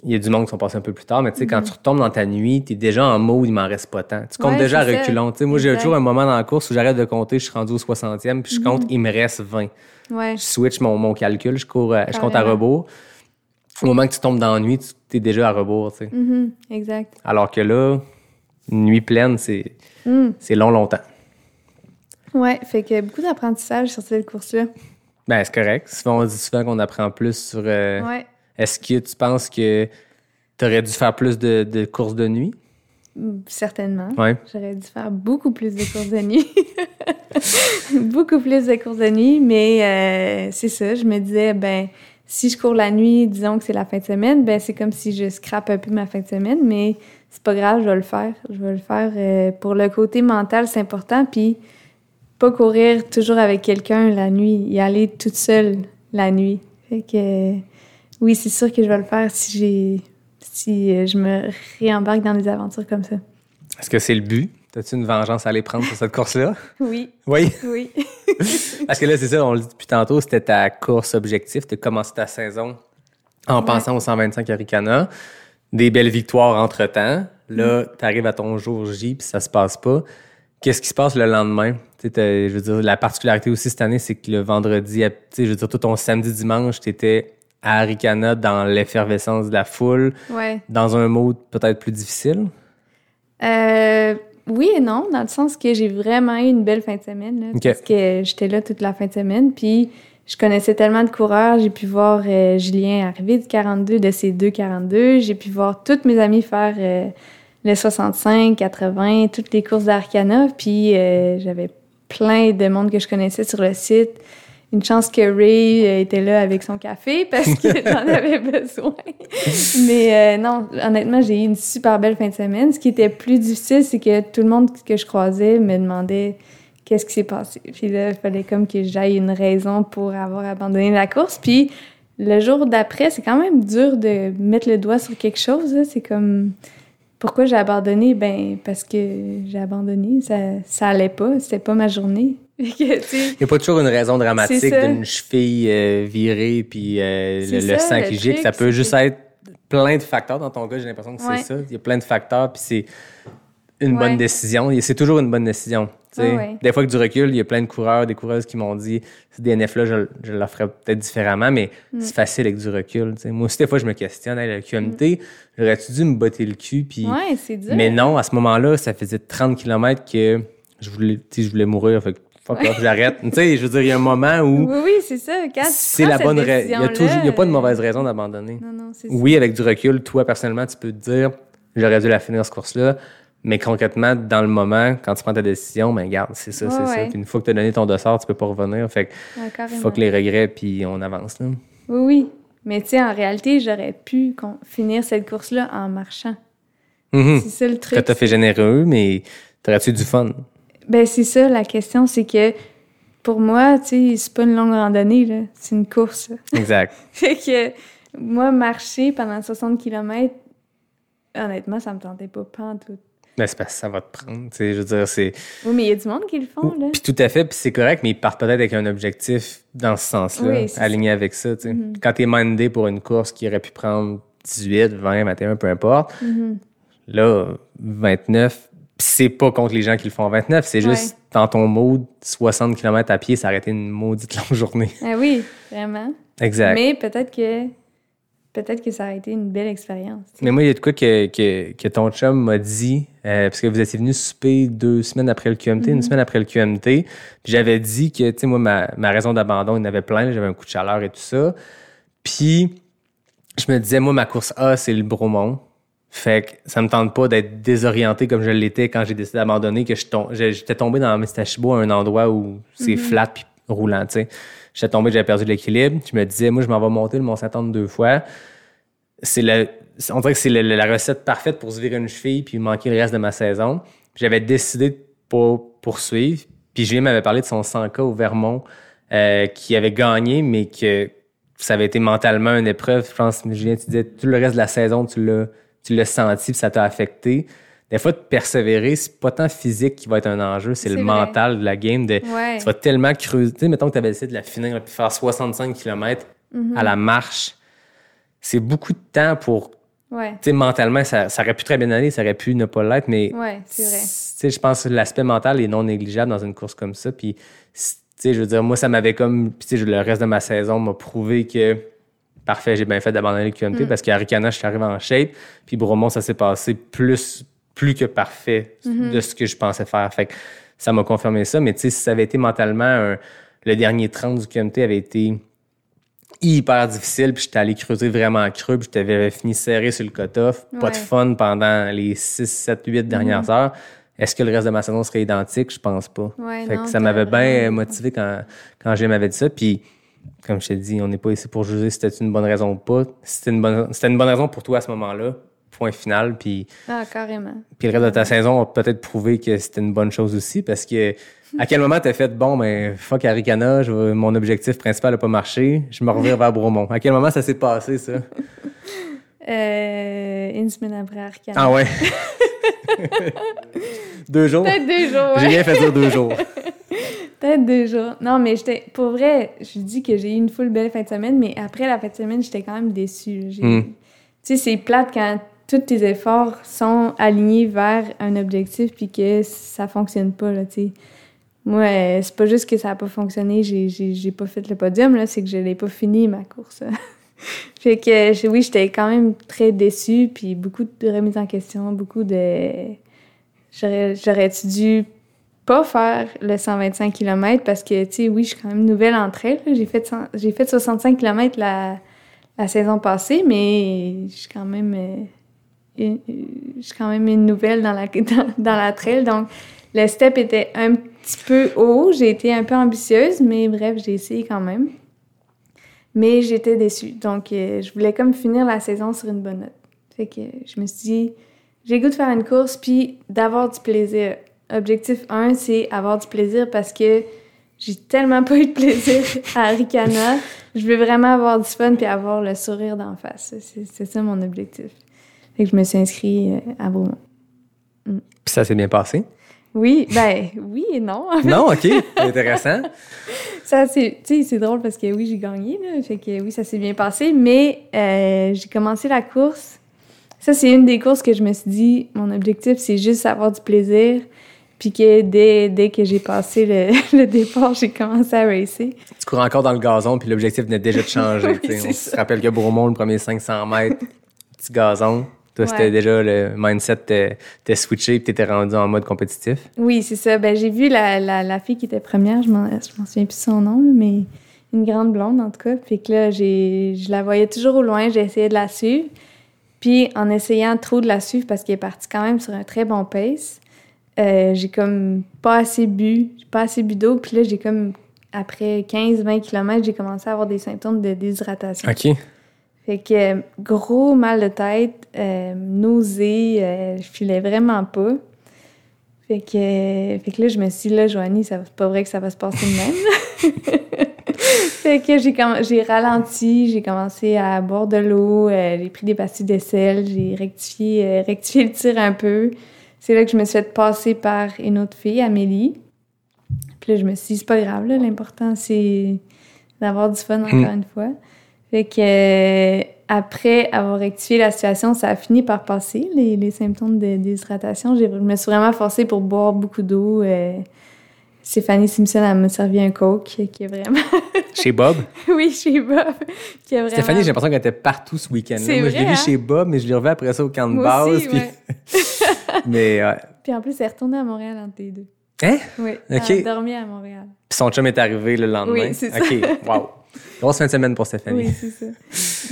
il y a du monde qui sont passés un peu plus tard, mais tu sais, quand tu retombes dans ta nuit, tu es déjà en mode, il m'en reste pas tant. Tu comptes Ouais, déjà à reculons. Tu sais, moi, j'ai toujours un moment dans la course où j'arrête de compter, je suis rendu au 60e, puis je compte, il me reste 20. Ouais. Je switch mon, mon calcul, je, cours, à- je compte à rebours. Au moment que tu tombes dans la nuit, tu es déjà à rebours, tu sais. Mhm, exact. Alors que là, une nuit pleine, c'est Mm. c'est long, longtemps. Ouais, fait que beaucoup d'apprentissage sur cette course-là. Ben, c'est correct. Souvent, on dit souvent qu'on apprend plus sur. euh, Ouais. Est-ce que tu penses que tu aurais dû faire plus de, de courses de nuit? Certainement. Ouais. J'aurais dû faire beaucoup plus de courses de nuit. beaucoup plus de courses de nuit, mais euh, c'est ça. Je me disais, ben, si je cours la nuit, disons que c'est la fin de semaine, ben, c'est comme si je scrape un peu ma fin de semaine, mais c'est pas grave, je vais le faire. Je vais le faire. euh, pour le côté mental, c'est important. Puis, pas courir toujours avec quelqu'un la nuit, y aller toute seule la nuit. Fait que, euh, oui, c'est sûr que je vais le faire si j'ai. Si euh, je me réembarque dans des aventures comme ça. Est-ce que c'est le but? As-tu une vengeance à aller prendre sur cette course-là? Oui, Oui? oui. Parce que là, c'est ça, on le dit depuis tantôt, c'était ta course objectif. Tu as commencé ta saison en Ouais. pensant au 125 Aricana. Des belles victoires entre-temps. Là, tu arrives à ton jour J, puis ça se passe pas. Qu'est-ce qui se passe le lendemain? Tu je veux dire, la particularité aussi cette année, c'est que le vendredi, tu je veux dire, tout ton samedi, dimanche, tu étais à Aricana dans l'effervescence de la foule, Ouais. dans un mode peut-être plus difficile? Euh, oui et non, dans le sens que j'ai vraiment eu une belle fin de semaine. Là. Parce que j'étais là toute la fin de semaine. Puis je connaissais tellement de coureurs. J'ai pu voir euh, Julien arriver du 42, de ses deux 42. J'ai pu voir toutes mes amies faire euh, le 65, 80, toutes les courses d'Arcana. Puis euh, j'avais plein de monde que je connaissais sur le site. Une chance que Ray euh, était là avec son café parce que j'en avais besoin. Mais euh, non, honnêtement, j'ai eu une super belle fin de semaine. Ce qui était plus difficile, c'est que tout le monde que je croisais me demandait qu'est-ce qui s'est passé. Puis là, il fallait comme que j'aille une raison pour avoir abandonné la course. Puis le jour d'après, c'est quand même dur de mettre le doigt sur quelque chose. C'est comme pourquoi j'ai abandonné? Ben parce que j'ai abandonné. Ça, ça allait pas. C'était pas ma journée. Il n'y a pas toujours une raison dramatique d'une cheville euh, virée puis euh, le, sang le qui gicle. Ça peut juste être plein de facteurs. Dans ton cas, j'ai l'impression que Ouais. c'est ça. Il y a plein de facteurs puis c'est une Ouais. bonne décision. C'est toujours une bonne décision. ouais. Des fois que du recul, il y a plein de coureurs, des coureuses qui m'ont dit ce DNF-là, je, je le ferais peut-être différemment, mais Mm. c'est facile avec du recul. Moi aussi, des fois, je me questionne. Hey, le QMT, j'aurais-tu dû me botter le cul? Puis... Mais non, à ce moment-là, ça faisait 30 km que je voulais, je voulais mourir. Fait que fuck off, j'arrête. tu sais, je veux dire, il y a un moment où Oui, oui, c'est ça. Quand c'est la bonne raison. Il y a toujours, y a pas de euh, mauvaise raison d'abandonner. Non, non, c'est ça. Oui, avec du recul, toi, personnellement, tu peux te dire, j'aurais dû la finir, cette course-là. Mais concrètement, dans le moment, quand tu prends ta décision, ben, garde, c'est ça, c'est ça. Puis une fois que tu as donné ton dossard, tu peux pas revenir. Fait que, Ouais, carrément. fuck les regrets, puis on avance, là. Oui, oui. Mais tu sais, en réalité, j'aurais pu finir cette course-là en marchant. Mhm. C'est ça le truc. t'a fait généreux, mais t'aurais-tu du fun? Ben, c'est ça, la question, c'est que pour moi, tu sais, c'est pas une longue randonnée, là. C'est une course. Exact. fait que moi, marcher pendant 60 km, honnêtement, ça me tentait pas, pas en tout. Mais c'est parce que ça va te prendre. Tu sais, je veux dire, c'est. Oui, mais il y a du monde qui le font, là. Puis tout à fait, puis c'est correct, mais ils partent peut-être avec un objectif dans ce sens-là, Oui, aligné avec ça. tu sais. Mm-hmm. Quand tu es mindé pour une course qui aurait pu prendre 18, 20, 21, peu importe, Mm-hmm. là, 29, puis c'est pas contre les gens qui le font en 29, c'est juste dans ton mode, 60 km à pied, ça aurait été une maudite longue journée. Ah oui, vraiment. Exact. Mais, Mais peut-être que peut-être que ça a été une belle expérience. tu sais. moi, il y a de quoi que, que, que ton chum m'a dit, euh, parce que vous étiez venu souper deux semaines après le QMT, une semaine après le QMT, puis j'avais dit que, tu sais, moi, ma, ma raison d'abandon, il y en avait plein, j'avais un coup de chaleur et tout ça. Puis, je me disais, moi, ma course A, c'est le Bromont. Fait que ça me tente pas d'être désorienté comme je l'étais quand j'ai décidé d'abandonner, que j'étais tombé dans Mestachibo à un endroit où c'est flat puis roulant, tu sais. J'étais tombé, j'avais perdu l'équilibre. Je me disais, moi, je m'en vais monter le Mont-Saint-Anne deux fois. C'est on dirait que c'est la recette parfaite pour se virer une cheville puis manquer le reste de ma saison. J'avais décidé de pas poursuivre. Puis Julien m'avait parlé de son 100K au Vermont euh, qui avait gagné, mais que ça avait été mentalement une épreuve. Je pense, Julien, tu disais, tout le reste de la saison, tu l'as, tu l'as senti, puis ça t'a affecté. Des fois, de persévérer, c'est pas tant physique qui va être un enjeu, c'est le vrai. mental de la game. De, Ouais. Tu vas tellement creuser. Tu sais, mettons que tu avais essayé de la finir puis faire 65 km Mm-hmm. à la marche. C'est beaucoup de temps pour. Ouais. Tu sais, mentalement, ça, ça aurait pu très bien aller, ça aurait pu ne pas l'être, mais. Ouais, c'est vrai. Tu sais, je pense que l'aspect mental est non négligeable dans une course comme ça. Puis, tu sais, je veux dire, moi, ça m'avait comme. Puis, tu sais, le reste de ma saison m'a prouvé que. Parfait, j'ai bien fait d'abandonner le QMT Mm. parce qu'à Ricana, je suis arrivé en shape. Puis, Bromont, ça s'est passé plus, plus que parfait Mm-hmm. de ce que je pensais faire. Fait que ça m'a confirmé ça. Mais, tu sais, si ça avait été mentalement, un- le dernier 30 du QMT avait été hyper difficile, puis j'étais allé creuser vraiment creux, puis j'avais fini serré sur le cut-off. Pas de fun pendant les 6, 7, 8 dernières heures. Est-ce que le reste de ma saison serait identique? Je pense pas. Ouais, fait non, que ça m'avait bien motivé quand, quand m'avait dit ça. Puis, comme je t'ai dit, on n'est pas ici pour juger si c'était une bonne raison ou pas. C'était une bonne, c'était une bonne raison pour toi à ce moment-là. Point final. Puis, Ah, carrément. puis le reste de ta saison a peut-être prouvé que c'était une bonne chose aussi parce que à quel moment t'as fait bon ben fuck Aricana, je mon objectif principal n'a pas marché, je me revire vers Bromont. À quel moment ça s'est passé ça? Euh, une semaine après Arcane. Ah ouais. deux jours. Peut-être deux jours, J'ai rien fait dire deux jours. Peut-être deux jours. Non, mais j'étais. Pour vrai, je dis que j'ai eu une full belle fin de semaine, mais après la fin de semaine, j'étais quand même déçue. Hmm. Tu sais, c'est plate quand tous tes efforts sont alignés vers un objectif puis que ça fonctionne pas, là, tu sais. Moi, euh, c'est pas juste que ça a pas fonctionné, j'ai pas fait le podium, là, c'est que je l'ai pas fini, ma course. fait que, oui, j'étais quand même très déçue, puis beaucoup de remises en question, beaucoup de... J'aurais j'aurais-tu dû pas faire le 125 km parce que, tu sais, oui, je suis quand même nouvelle en trail. J'ai fait, 100 j'ai fait 65 km la, la saison passée, mais je suis quand même... euh, une- je suis quand même une nouvelle dans la, dans, dans la trail. Donc, le step était un petit peu haut. J'ai été un peu ambitieuse, mais bref, j'ai essayé quand même. Mais j'étais déçue. Donc, euh, je voulais comme finir la saison sur une bonne note. Fait que je me suis dit, j'ai goût de faire une course puis d'avoir du plaisir. Objectif 1, c'est avoir du plaisir parce que j'ai tellement pas eu de plaisir à Ricana. Je veux vraiment avoir du fun puis avoir le sourire d'en face. C'est ça mon objectif. Fait que je me suis inscrite euh, à Beaumont. Puis ça s'est bien passé? Oui, ben oui et non. Non, ok, intéressant. Ça, c'est, c'est drôle parce que oui, j'ai gagné, là. Fait que oui, ça s'est bien passé. Mais euh, j'ai commencé la course. Ça, c'est une des courses que je me suis dit, mon objectif, c'est juste avoir du plaisir. Puis que dès, dès que j'ai passé le, le départ, j'ai commencé à racer. Tu cours encore dans le gazon, puis l'objectif venait déjà de changer. Oui, On ça. se rappelle que Bromont, le premier 500 mètres, petit gazon. Toi, c'était déjà le mindset, t'es switché, puis t'étais rendu en mode compétitif? Oui, c'est ça. Ben, j'ai vu la, la, la fille qui était première, je m'en, souviens plus son nom, mais une grande blonde en tout cas. Puis que là, je la voyais toujours au loin, j'ai essayé de la suivre. Puis en essayant trop de la suivre parce qu'elle est partie quand même sur un très bon pace, euh, j'ai comme pas assez bu, j'ai pas assez bu d'eau. Puis là, j'ai comme, après 15-20 km, j'ai commencé à avoir des symptômes de déshydratation. OK. Fait que gros mal de tête, euh, nausée, euh, je filais vraiment pas. Fait que, fait que là, je me suis dit, là, Joanie, ça- c'est pas vrai que ça va se passer de même. fait que j'ai, j'ai ralenti, j'ai commencé à boire de l'eau, euh, j'ai pris des pastilles de sel, j'ai rectifié, rectifié le tir un peu. C'est là que je me suis fait passer par une autre fille, Amélie. Puis là, je me suis dit, c'est pas grave, là, l'important, c'est d'avoir du fun encore une fois. Fait que euh, après avoir rectifié la situation, ça a fini par passer, les, les symptômes de déshydratation. Je me suis vraiment forcée pour boire beaucoup d'eau. euh. Stéphanie Simpson, elle m'a servi un coke qui est vraiment... Chez Bob? oui, chez Bob. Qui est vraiment... Stéphanie, j'ai l'impression qu'elle était partout ce week-end. Moi, je l'ai vrai, vu hein? chez Bob, mais je l'ai revu après ça au camp de Moi base. aussi, puis- ouais. mais, ouais. Puis en plus, elle est retournée à Montréal entre les deux. Hein? Oui, elle a dormi à Montréal. Puis son chum est arrivé le lendemain. Oui, c'est ça. OK, wow. Grosse fin de semaine pour Stéphanie. Oui, c'est ça.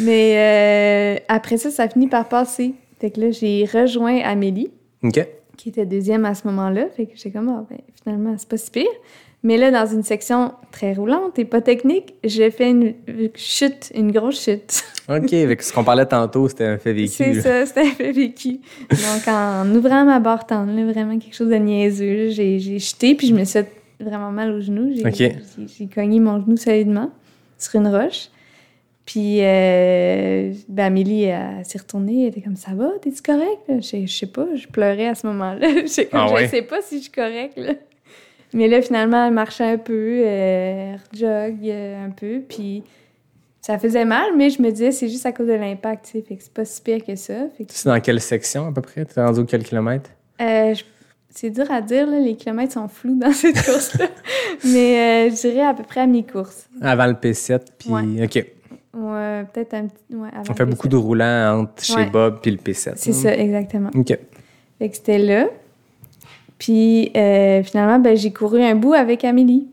Mais euh, après ça, ça a fini par passer. Fait que là, j'ai rejoint Amélie, OK. qui était deuxième à ce moment-là. Fait que j'ai comme, ah, ben, finalement, c'est pas si pire. Mais là, dans une section très roulante et pas technique, j'ai fait une chute, une grosse chute. OK. Avec ce qu'on parlait tantôt, c'était un fait vécu. C'est ça, c'était un fait vécu. Donc, en ouvrant ma barre tendre, là, vraiment quelque chose de niaiseux, j'ai j'ai chuté, puis je me suis vraiment mal au genou. J'ai- j'ai cogné mon genou solidement sur une roche. Puis, euh, ben, Amélie, elle, s'est retournée, elle était comme, ça va, t'es-tu correct? Je je sais pas, je pleurais à ce moment-là. Comme, Ah ouais? Je sais pas si je suis correcte, là. Mais là, finalement, elle marchait un peu, euh, elle jog euh, un peu, puis ça faisait mal, mais je me disais, c'est juste à cause de l'impact, tu sais, fait que c'est pas si pire que ça. Fait que, C'est dans quelle section à peu près? T'es rendu au quel kilomètre? euh, je- c'est dur à dire, là, les kilomètres sont flous dans cette course-là, mais euh, je dirais à peu près à mi-course. Avant le P7, puis... Ouais. OK. Ouais, peut-être un petit... Ouais, avant On fait le beaucoup P7. de roulants entre chez Ouais. Bob puis le P7. C'est ça, exactement. OK. Fait que c'était là. Puis euh, finalement, ben, j'ai couru un bout avec Amélie.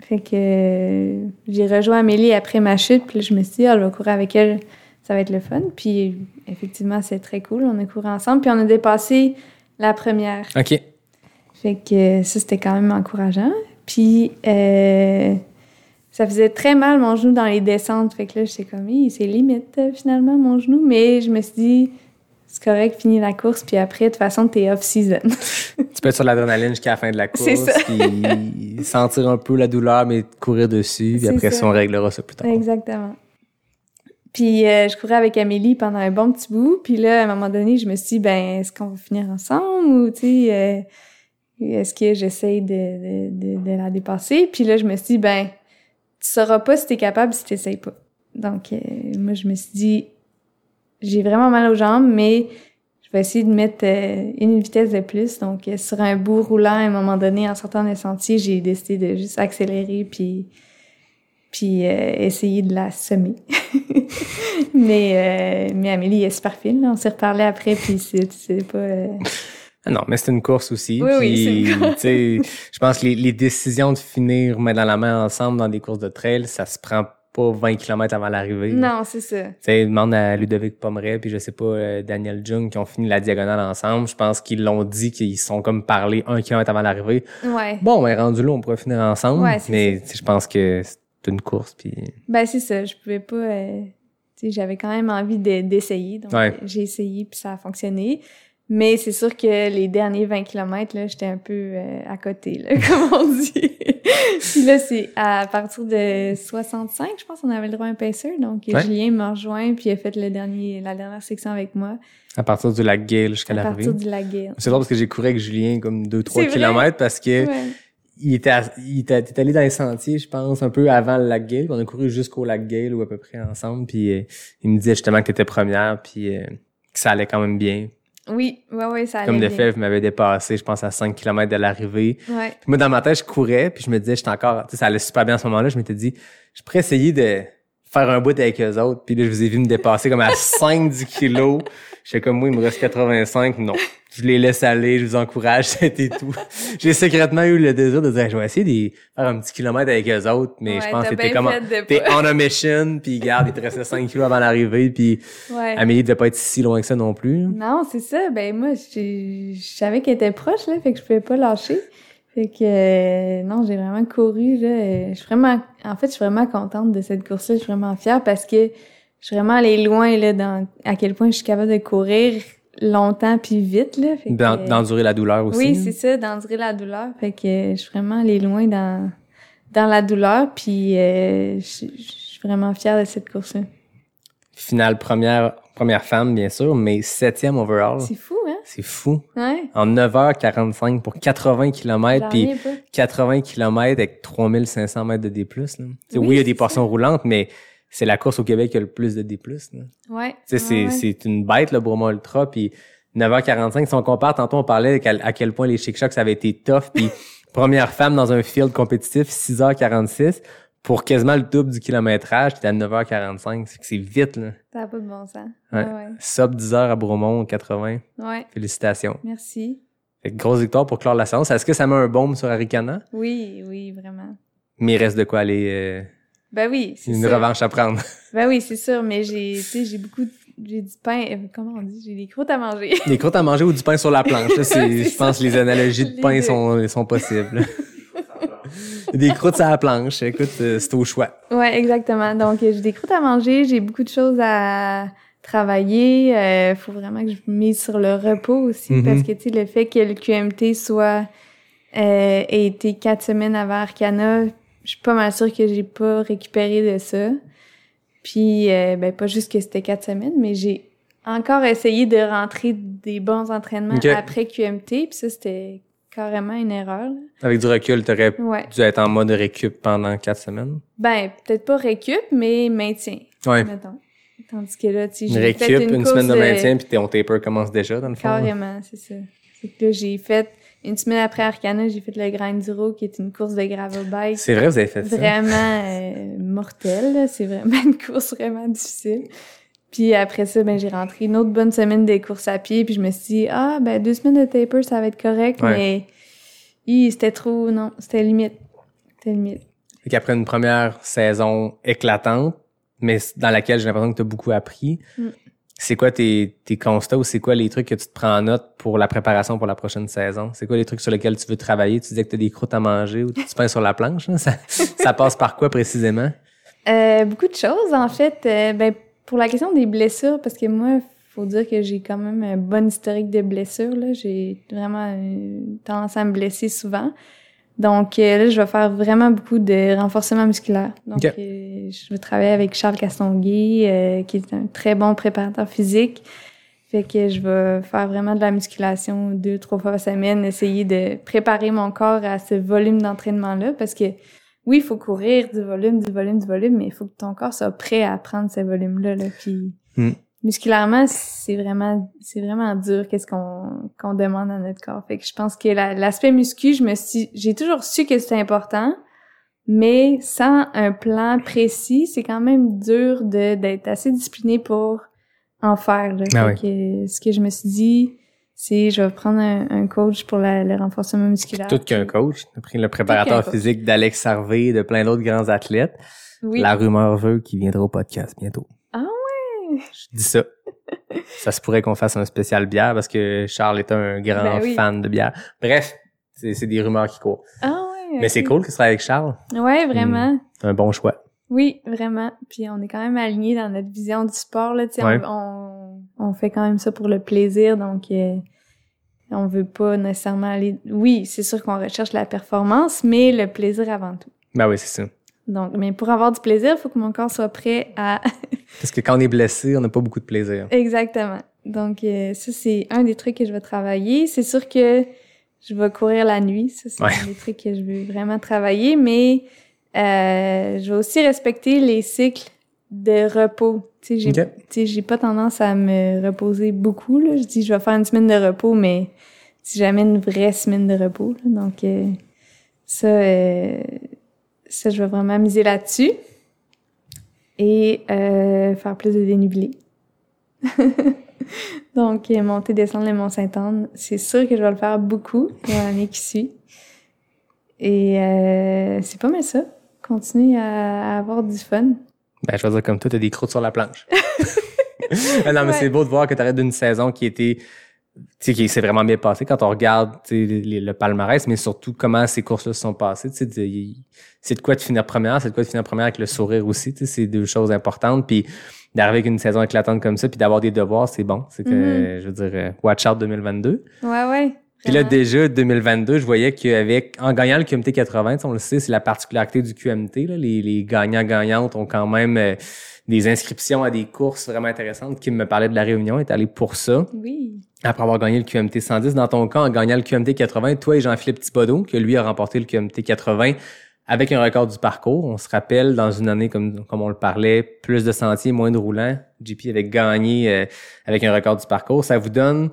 Fait que euh, j'ai rejoint Amélie après ma chute. Puis là, je me suis dit, ah, je vais courir avec elle, ça va être le fun. Puis effectivement, c'est très cool. On a couru ensemble. Puis on a dépassé la première. OK. Fait que ça, c'était quand même encourageant. Puis euh, ça faisait très mal mon genou dans les descentes. Fait que là, j'étais comme, c'est limite euh, finalement mon genou. Mais je me suis dit, c'est correct, finis la course. Puis après, de toute façon, t'es off-season. Tu peux être sur l'adrénaline jusqu'à la fin de la course. Ça. Puis sentir un peu la douleur, mais courir dessus. Puis après, ça. ça, on réglera ça plus tard. Exactement. Puis euh, je courais avec Amélie pendant un bon petit bout. Puis là, à un moment donné, je me suis dit, ben, est-ce qu'on va finir ensemble? Ou, tu sais, euh, est-ce que j'essaye de, de, de, de la dépasser? Puis là, je me suis dit, ben, tu sauras pas si t'es capable si t'essayes pas. Donc, euh, moi, je me suis dit, j'ai vraiment mal aux jambes, mais je vais essayer de mettre euh, une vitesse de plus. Donc, euh, sur un bout roulant, à un moment donné, en sortant des sentiers, j'ai décidé de juste accélérer puis puis euh, essayer de la semer. mais, mais Amélie est super fine. On s'est reparlé après, puis c'est pas... Ah non, mais c'est une course aussi. Oui, oui, puis, sais, je pense que les, les décisions de finir main dans la main ensemble dans des courses de trail, ça se prend pas 20 km avant l'arrivée. Non, c'est ça. Tu sais, demande à Ludovic Pomeray, puis je sais pas, euh, Daniel Jung, qui ont fini la diagonale ensemble. Je pense qu'ils l'ont dit qu'ils sont comme parlé un kilomètre avant l'arrivée. Ouais. Bon, ben, rendu là, on pourrait finir ensemble. Ouais, mais je pense que c'est une course, puis... Ben, c'est ça. Je pouvais pas... euh, tu sais, j'avais quand même envie de- d'essayer. Donc, Ouais. j'ai essayé, puis ça a fonctionné. Mais c'est sûr que les derniers 20 km, là, j'étais un peu euh, à côté, là, comme on dit. puis là, c'est à partir de 65, je pense, on avait le droit à un pacer. Donc, Ouais. Julien m'a rejoint, puis il a fait le dernier, la dernière section avec moi, À partir du lac Gale jusqu'à à l'arrivée. partir du lac C'est drôle parce que j'ai couru avec Julien comme 2-3 C'est vrai? kilomètres parce que Ouais. il était, à- il était, était allé dans les sentiers, je pense, un peu avant le lac Gale. puis On a couru jusqu'au lac Gale ou à peu près ensemble. Puis euh, il me disait justement que t'étais première, puis euh, que ça allait quand même bien. Oui, ouais, ouais, ça allait Comme de bien. fait, je m'avais dépassé, je pense, à 5 km de l'arrivée. Ouais. Puis moi, dans ma tête, je courais, puis je me disais, j'étais encore, tu sais, ça allait super bien à ce moment-là. Je m'étais dit, je pourrais essayer de faire un bout avec eux autres. Puis là, je vous ai vu me dépasser comme à 5 du kilo. J'étais comme, moi, il me reste 85. Non. Je les laisse aller, je vous encourage, c'était tout. J'ai secrètement eu le désir de dire, je vais essayer de faire un petit kilomètre avec eux autres, mais Ouais, je pense que t'es bien comme, t'es on a mission, puis garde, il te restait 5 kilos avant l'arrivée, puis Ouais. Amélie devait pas être si loin que ça non plus. Non, c'est ça. Ben moi, je savais qu'elle était proche, là, fait que je pouvais pas lâcher. Fait que euh, non, j'ai vraiment couru. Là, euh, je suis vraiment, en fait, je suis vraiment contente de cette course-là. Je suis vraiment fière parce que je suis vraiment allée loin là, dans à quel point je suis capable de courir longtemps puis vite là. Fait que, D'en- D'endurer la douleur aussi. oui, c'est ça, d'endurer la douleur. Fait que euh, je suis vraiment allée loin dans dans la douleur. Puis euh, je je suis vraiment fière de cette course-là. Finale première, première femme, bien sûr, mais septième overall. C'est fou, hein? C'est fou. Ouais. En 9h45 pour 80 km, puis reviens pas. 80 km avec 3500 mètres de D+. Là. Oui, oui, il y a des portions roulantes, mais c'est la course au Québec qui a le plus de D+. Là. Ouais. c'est, ouais. c'est une bête, le Broma Ultra, puis 9h45, si on compare, tantôt on parlait à, à quel point les Chic Chocs avaient été tough, puis première femme dans un field compétitif, 6h46, pour quasiment le double du kilométrage, t'es à 9h45, c'est que c'est vite, là. Ça n'a pas de bon sens. Ouais. Ouais, ouais. Sub 10 heures à Bromont, 80. Ouais, Félicitations. merci. Fait que grosse victoire pour clore la séance. Est-ce que ça met un baume sur Arikana? Oui, oui, vraiment. Mais il reste de quoi aller euh, Ben oui, c'est Une sûr. revanche à prendre. Ben oui, c'est sûr, mais j'ai, tu sais, j'ai beaucoup, de- j'ai du pain, euh, comment on dit, j'ai des croûtes à manger. Des croûtes à manger ou du pain sur la planche. là, je pense que les analogies de pain sont, sont possibles. Des croûtes sur la planche. Écoute, euh, c'est au choix. Ouais, exactement. Donc, euh, j'ai des croûtes à manger, j'ai beaucoup de choses à travailler. Euh, faut vraiment que je mise sur le repos aussi, Mhm. parce que, tu sais, le fait que le QMT soit, euh, ait été quatre semaines avant Arcana, je suis pas mal sûre que j'ai pas récupéré de ça. Puis, euh, ben, pas juste que c'était quatre semaines, mais j'ai encore essayé de rentrer des bons entraînements après QMT, puis ça, c'était carrément une erreur, là. Avec du recul, t'aurais Ouais. dû être en mode récup pendant quatre semaines? Ben, peut-être pas récup, mais maintien. Mettons. Tandis que là, tu sais, Une j'ai fait récup, une, une, semaine de maintien, puis ton taper commence déjà, dans le fond. Carrément, c'est ça. C'est que là, j'ai fait, une semaine après Arcana, j'ai fait le Grand Enduro, qui est une course de gravel bike. C'est vrai, vous avez fait ça. Vraiment euh, mortelle. C'est vraiment une course vraiment difficile. Puis après ça, ben, j'ai rentré une autre bonne semaine des courses à pied, puis je me suis dit, ah, ben, deux semaines de taper, ça va être correct, Ouais. mais, c'était trop, non, c'était limite. C'était limite. Fait qu'après une première saison éclatante, mais dans laquelle j'ai l'impression que tu as beaucoup appris, Mm. c'est quoi tes, tes constats ou c'est quoi les trucs que tu te prends en note pour la préparation pour la prochaine saison? C'est quoi les trucs sur lesquels tu veux travailler? Tu disais que tu as des croûtes à manger ou tu peins sur la planche. hein? Ça, ça passe par quoi précisément? Euh, beaucoup de choses, en fait. Euh, ben, pour la question des blessures, parce que moi, faut dire que j'ai quand même un bon historique de blessures. Là. J'ai vraiment euh, tendance à me blesser souvent. Donc euh, là, je vais faire vraiment beaucoup de renforcement musculaire. Donc, euh, je vais travailler avec Charles Castonguay, euh, qui est un très bon préparateur physique. Fait que je vais faire vraiment de la musculation deux, trois fois par semaine, essayer de préparer mon corps à ce volume d'entraînement-là, parce que oui, il faut courir du volume, du volume, du volume, mais il faut que ton corps soit prêt à prendre ce volume-là. Là. Puis Hmm. musculairement, c'est vraiment, c'est vraiment dur qu'est-ce qu'on qu'on demande à notre corps. Fait que je pense que la- l'aspect muscu, je me suis, j'ai toujours su que c'était important, mais sans un plan précis, c'est quand même dur de d'être assez discipliné pour en faire. Là. Ah Fait que ce que je me suis dit, c'est je vais prendre un, un coach pour la- le renforcement musculaire. Tout qu'un coach. Tu as pris le préparateur physique d'Alex Harvey, de plein d'autres grands athlètes. Oui. La rumeur veut qu'il viendra au podcast bientôt. Ah ouais. Je dis ça. ça se pourrait qu'on fasse un spécial bière parce que Charles est un grand Ben oui. fan de bière. Bref, c'est des rumeurs qui courent. Ah ouais. Mais c'est cool que tu sois avec Charles. Ouais, vraiment. Un bon choix. Oui, vraiment. Puis on est quand même alignés dans notre vision du sport là. Ouais. on, on, on fait quand même ça pour le plaisir, donc euh, on veut pas nécessairement aller. Oui, c'est sûr qu'on recherche la performance, mais le plaisir avant tout. Ben oui, c'est ça. Donc, mais pour avoir du plaisir, il faut que mon corps soit prêt à Parce que quand on est blessé, on n'a pas beaucoup de plaisir. Exactement. Donc, euh, ça, c'est un des trucs que je vais travailler. C'est sûr que je vais courir la nuit. Ça, c'est Ouais. un des trucs que je veux vraiment travailler. Mais euh, je vais aussi respecter les cycles de repos. Tu sais, j'ai pas tendance à me reposer beaucoup. Là. Je dis, je vais faire une semaine de repos, mais si jamais une vraie semaine de repos. là. Donc, euh, ça, euh, ça, je vais vraiment miser là-dessus. Et euh, faire plus de dénivelé. Donc, monter, descendre le Mont-Saint-Anne, c'est sûr que je vais le faire beaucoup dans l'année qui suit. Et c'est pas mal ça. Continuer à, à avoir du fun. Ben, je vais dire comme toi, t'as des croûtes sur la planche. Non, mais Ouais. c'est beau de voir que t'arrêtes d'une saison qui était, tu sais, qui s'est vraiment bien passée quand on regarde, tu sais, les- le palmarès, mais surtout comment ces courses-là se sont passées, tu sais, c'est de quoi de finir première, c'est de quoi de finir première avec le sourire aussi, tu sais, c'est deux choses importantes, puis d'arriver avec une saison éclatante comme ça, puis d'avoir des devoirs, c'est bon, c'est que, Mhm. je veux dire, euh, watch out 2022. Ouais, ouais. Puis là, déjà, 2022, je voyais qu'avec, en gagnant le QMT 80, tu sais, on le sait, c'est la particularité du QMT, là, les, les gagnants-gagnantes ont quand même euh, des inscriptions à des courses vraiment intéressantes. Qui me parlait de la Réunion, est allé pour ça. Oui. Après avoir gagné le QMT 110, dans ton cas, en gagnant le QMT 80, toi et Jean-Philippe Thibodeau, que lui a remporté le QMT 80 avec un record du parcours. On se rappelle, dans une année, comme, comme on le parlait, plus de sentiers, moins de roulants. JP avait gagné euh, avec un record du parcours. Ça vous donne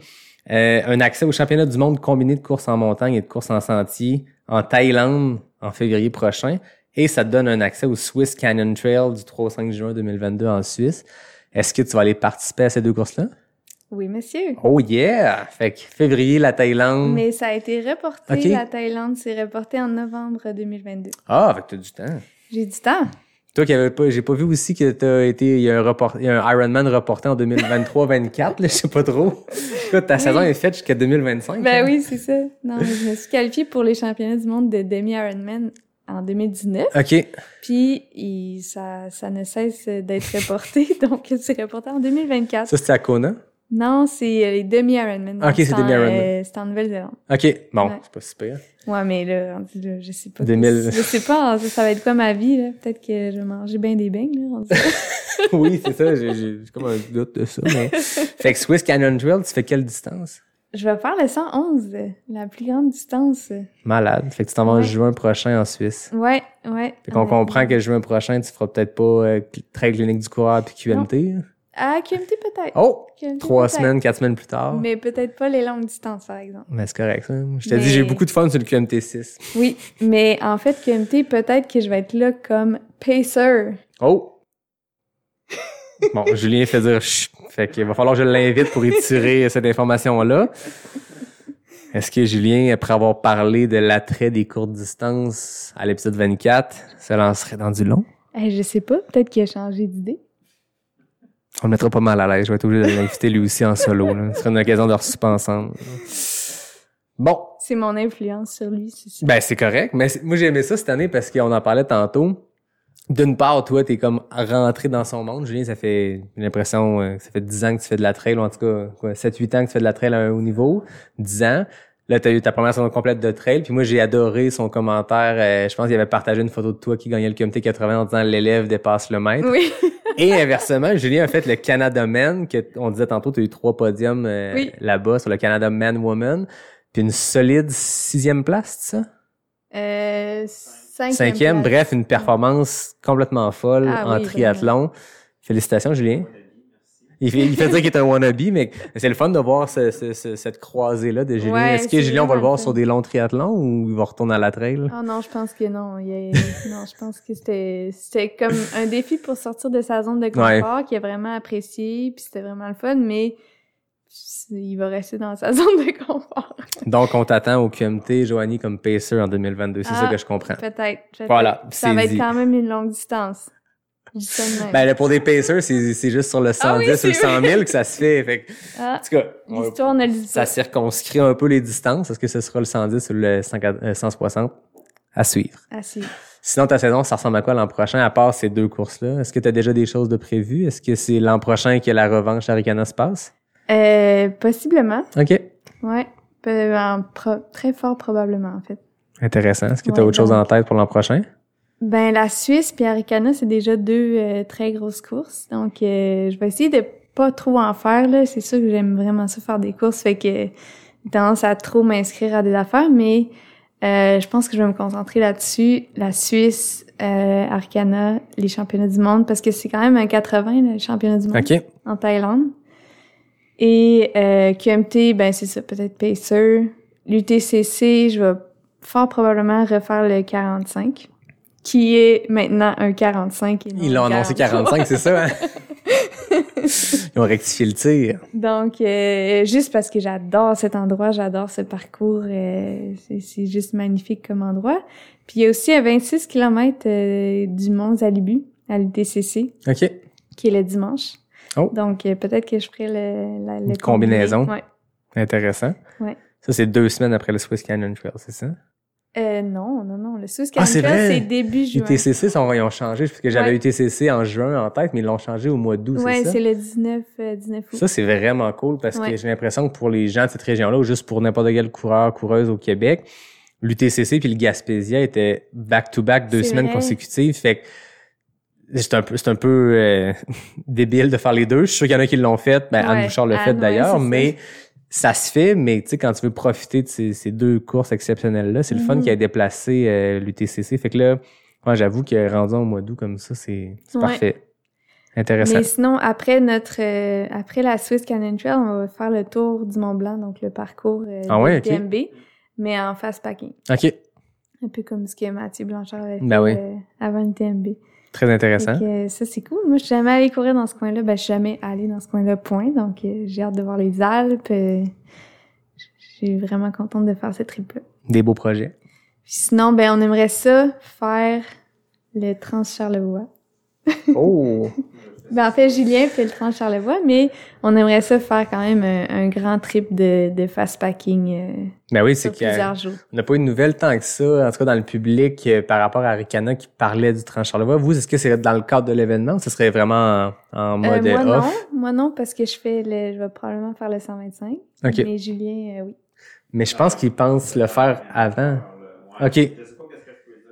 euh, un accès au championnat du monde combiné de courses en montagne et de courses en sentier en Thaïlande en février prochain. Et ça te donne un accès au Swiss Canyon Trail du 3 au 5 juin 2022 en Suisse. Est-ce que tu vas aller participer à ces deux courses-là? Oui, monsieur. Oh yeah! Fait que février, la Thaïlande. Mais ça a été reporté. La Thaïlande s'est reporté en novembre 2022. Ah, fait que du temps. J'ai du temps. Toi qui pas, j'ai pas vu aussi que t'as été, il y a un report, il y a un Ironman reporté en 2023-24, là, je sais pas trop. Écoute, ta saison est faite jusqu'à 2025. Ben hein? oui, c'est ça. Non, je me suis qualifiée pour les championnats du monde de demi-Ironman en 2019. OK. Puis, il- ça, ça ne cesse d'être reporté. donc, c'est reporté en 2024. Ça, c'était à Kona? Non, c'est les demi-Ironman. Ok, c'est demi-Ironman. euh, C'est en Nouvelle-Zélande. OK. Bon, Ouais. c'est pas super. Ouais, mais là, là, je sais pas. 2000. Je sais pas, hein, ça, ça va être quoi ma vie, là? Peut-être que je vais manger bien des beignes, là. oui, c'est ça. J'ai, comme un doute de ça. Mais... fait que Swiss Canyon Trail, tu fais quelle distance? je vais faire le 111, euh, la plus grande distance. Malade. Fait que tu t'en vas en juin prochain en Suisse. Ouais, ouais. Fait qu'on Ouais. comprend que juin prochain, tu feras peut-être pas euh, très clinique du coureur puis QMT. À QMT, peut-être. Oh! QMT, Trois semaines, quatre semaines plus tard. Mais, Mais peut-être pas les longues distances, par exemple. c'est correct, ça. Je te Mais- dis, j'ai beaucoup de fun sur le QMT 6. Oui, mais en fait, QMT, peut-être que je vais être là comme pacer. Oh! bon, Julien fait dire chut. Fait qu'il va falloir que je l'invite pour étirer cette information-là. Est-ce que Julien, après avoir parlé de l'attrait des courtes distances à l'épisode 24, se lancerait dans du long? Eh, je sais pas, peut-être qu'il a changé d'idée. On le mettra pas mal à l'aise. Je vais être obligé de l'inviter lui aussi en solo. Là. Ce serait une occasion de re ensemble. Bon, C'est mon influence sur lui, c'est ça. Ben, c'est correct. Mais moi, j'ai aimé ça cette année parce qu'on en parlait tantôt. D'une part, toi, t'es comme rentré dans son monde. Julien, ça fait, j'ai l'impression, euh, que ça fait 10 ans que tu fais de la trail, ou en tout cas, quoi, 7-8 ans que tu fais de la trail à un haut niveau. 10 ans. Là, t'as eu ta première saison complète de trail. Puis moi, j'ai adoré son commentaire. euh, je pense qu'il avait partagé une photo de toi qui gagnait le comité 80 en disant l'élève dépasse le maître. Oui. Et inversement, Julien a fait le Canada Man, que on disait tantôt, tu as eu trois podiums euh, Oui. là-bas sur le Canada Man Woman. Puis une solide sixième place, ça? Euh, cinquième. Cinquième, bref, une performance complètement folle Ah en oui, triathlon. Félicitations, Julien. Il fait, il fait dire qu'il est un wannabe, mais c'est le fun de voir ce- ce- ce- cette croisée-là de Julien. Ouais, Est-ce que Julien, on va le voir sur des longs triathlons ou il va retourner à la trail? Oh non, je pense que non. Il y a- non, je pense que c'était c'était comme un défi pour sortir de sa zone de confort qu'il a vraiment apprécié, puis c'était vraiment le fun, mais il va rester dans sa zone de confort. Donc, on t'attend au QMT, Joanie, comme pacer en 2022. C'est Ah, ça que je comprends. Peut-être. Voilà, Ça va être quand même une longue distance. Ben, là, pour des pacers, c'est juste sur le 110 Ah oui, ou le c'est 100 000 que ça se fait. Fait que, en ah, tout cas, on- ça circonscrit un peu les distances. Est-ce que ce sera le 110 ou le 100 euh, 160? À suivre. Ah, si. Sinon, ta saison, ça ressemble à quoi l'an prochain, à part ces deux courses-là? Est-ce que tu as déjà des choses de prévues? Est-ce que c'est l'an prochain que la revanche à Ricana se passe? Euh, possiblement. OK. Ouais. Peu- en pro- très fort probablement, en fait. Intéressant. Est-ce que tu as Ouais, autre chose en tête pour l'an prochain? Ben, la Suisse puis Aricana, c'est déjà deux euh, très grosses courses. Donc, euh, je vais essayer de pas trop en faire, là. C'est sûr que j'aime vraiment ça faire des courses, fait que j'ai tendance à trop m'inscrire à des affaires, mais euh, je pense que je vais me concentrer là-dessus. La Suisse, euh, Aricana, les championnats du monde, parce que c'est quand même un 80, là, les championnats du monde OK. en Thaïlande. Et euh, QMT, ben c'est ça, peut-être Pacer. L'UTCC, je vais fort probablement refaire le 45, qui est maintenant un 45. et non Ils l'ont annoncé 43. 45, c'est ça? Hein? Ils ont rectifié le tir. Donc, euh, juste parce que j'adore cet endroit, j'adore ce parcours, euh, c'est- juste magnifique comme endroit. Puis il y a aussi à 26 km du Mont Zalibu, à l'UTCC, OK. qui est le dimanche. Oh. Donc, euh, peut-être que je ferai le, la, le Une combinaison. Ouais. Intéressant. Ouais. Ça, c'est deux semaines après le Swiss Canyon Trail, c'est ça? Euh, non, non, non. Le Swiss Ah, c'est début juin. UTCC, sont- ils ont changé, parce que j'avais Ouais. En juin en tête, mais ils l'ont changé au mois d'août, Ouais, c'est ça? c'est le 19, euh, 19 août. Ça, c'est vraiment cool parce que j'ai l'impression que pour les gens de cette région-là, ou juste pour n'importe quel coureur, coureuse au Québec, l'UTCC puis le Gaspésia étaient back-to-back deux C'est semaines vrai. consécutives. Fait que c'est un peu, c'est un peu euh, débile de faire les deux. Je suis sûr qu'il y en a qui l'ont fait. Ben, Anne Bouchard l'a Anne, fait d'ailleurs, mais ça se fait. Mais tu sais, quand tu veux profiter de ces, ces deux courses exceptionnelles-là, c'est le fun Mhm. qui a déplacé euh, l'UTCC. Fait que là, moi, j'avoue que rendu au mois d'août comme ça, c'est Ouais. parfait. Intéressant. Mais sinon, après notre, euh, après la Swiss Canyon Trail, on va faire le tour du Mont Blanc, donc le parcours euh, Ah ouais, mais en fast packing. OK. Un peu comme ce que Mathieu Blanchard avait fait Ben oui. euh, avant le TMB. Très intéressant. Euh, ça, c'est cool. Moi, je suis jamais allée courir dans ce coin-là. Ben, je suis jamais allée dans ce coin-là, point. Donc, euh, j'ai hâte de voir les Alpes. euh, je suis vraiment contente de faire ce trip-là. Des beaux projets. Puis sinon, ben, on aimerait ça faire le Trans-Charlevoix. Oh! Ben, en fait, Julien fait le tranche Charlevoix, mais on aimerait ça faire quand même un, un grand trip de, de fast packing euh, Ben oui, c'est jours. On n'a pas eu de nouvelles tant que ça, en tout cas dans le public, euh, par rapport à Ricana qui parlait du tranche Charlevoix. Vous, est-ce que c'est dans le cadre de l'événement ou ce serait vraiment en, en Euh, mode moi non, off? moi non, parce que je fais le, je vais probablement faire le 125. OK. Mais Julien, euh, oui. Mais je pense qu'il pense le faire avant. OK.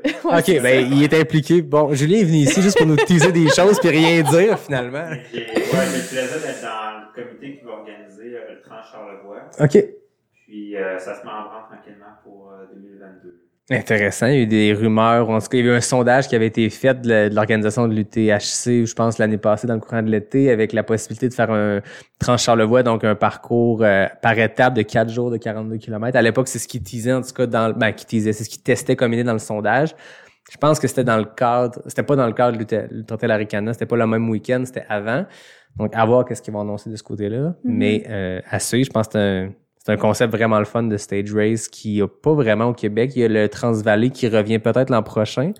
Ouais, OK, ben il est impliqué. Bon, Julien est venu ici juste pour nous teaser des choses puis rien dire finalement. J'ai ouais, j'ai le plaisir d'être dans le comité qui va organiser euh, le tranche Charlevoix. OK. Puis euh, ça se met en branle tranquillement pour euh, 2022. Intéressant. Il y a eu des rumeurs, ou en tout cas, il y a eu un sondage qui avait été fait de l'organisation de l'UTHC, je pense, l'année passée, dans le courant de l'été, avec la possibilité de faire un Tranche-Charlevoix, donc un parcours euh, par étape de 4 jours de 42 km. À l'époque, c'est ce qui teasait, en tout cas, dans le, ben, qui teasait, c'est ce qui testait comme idée dans le sondage. Je pense que c'était dans le cadre, c'était pas dans le cadre de l'Ultra Aricana, c'était pas le même week-end, c'était avant. Donc, à voir qu'est-ce qu'ils vont annoncer de ce côté-là. Mais euh, à suivre, je pense que c'est un, c'est un concept vraiment le fun de stage race qui a pas vraiment au Québec. Il y a le Transvalley qui revient peut-être l'an prochain.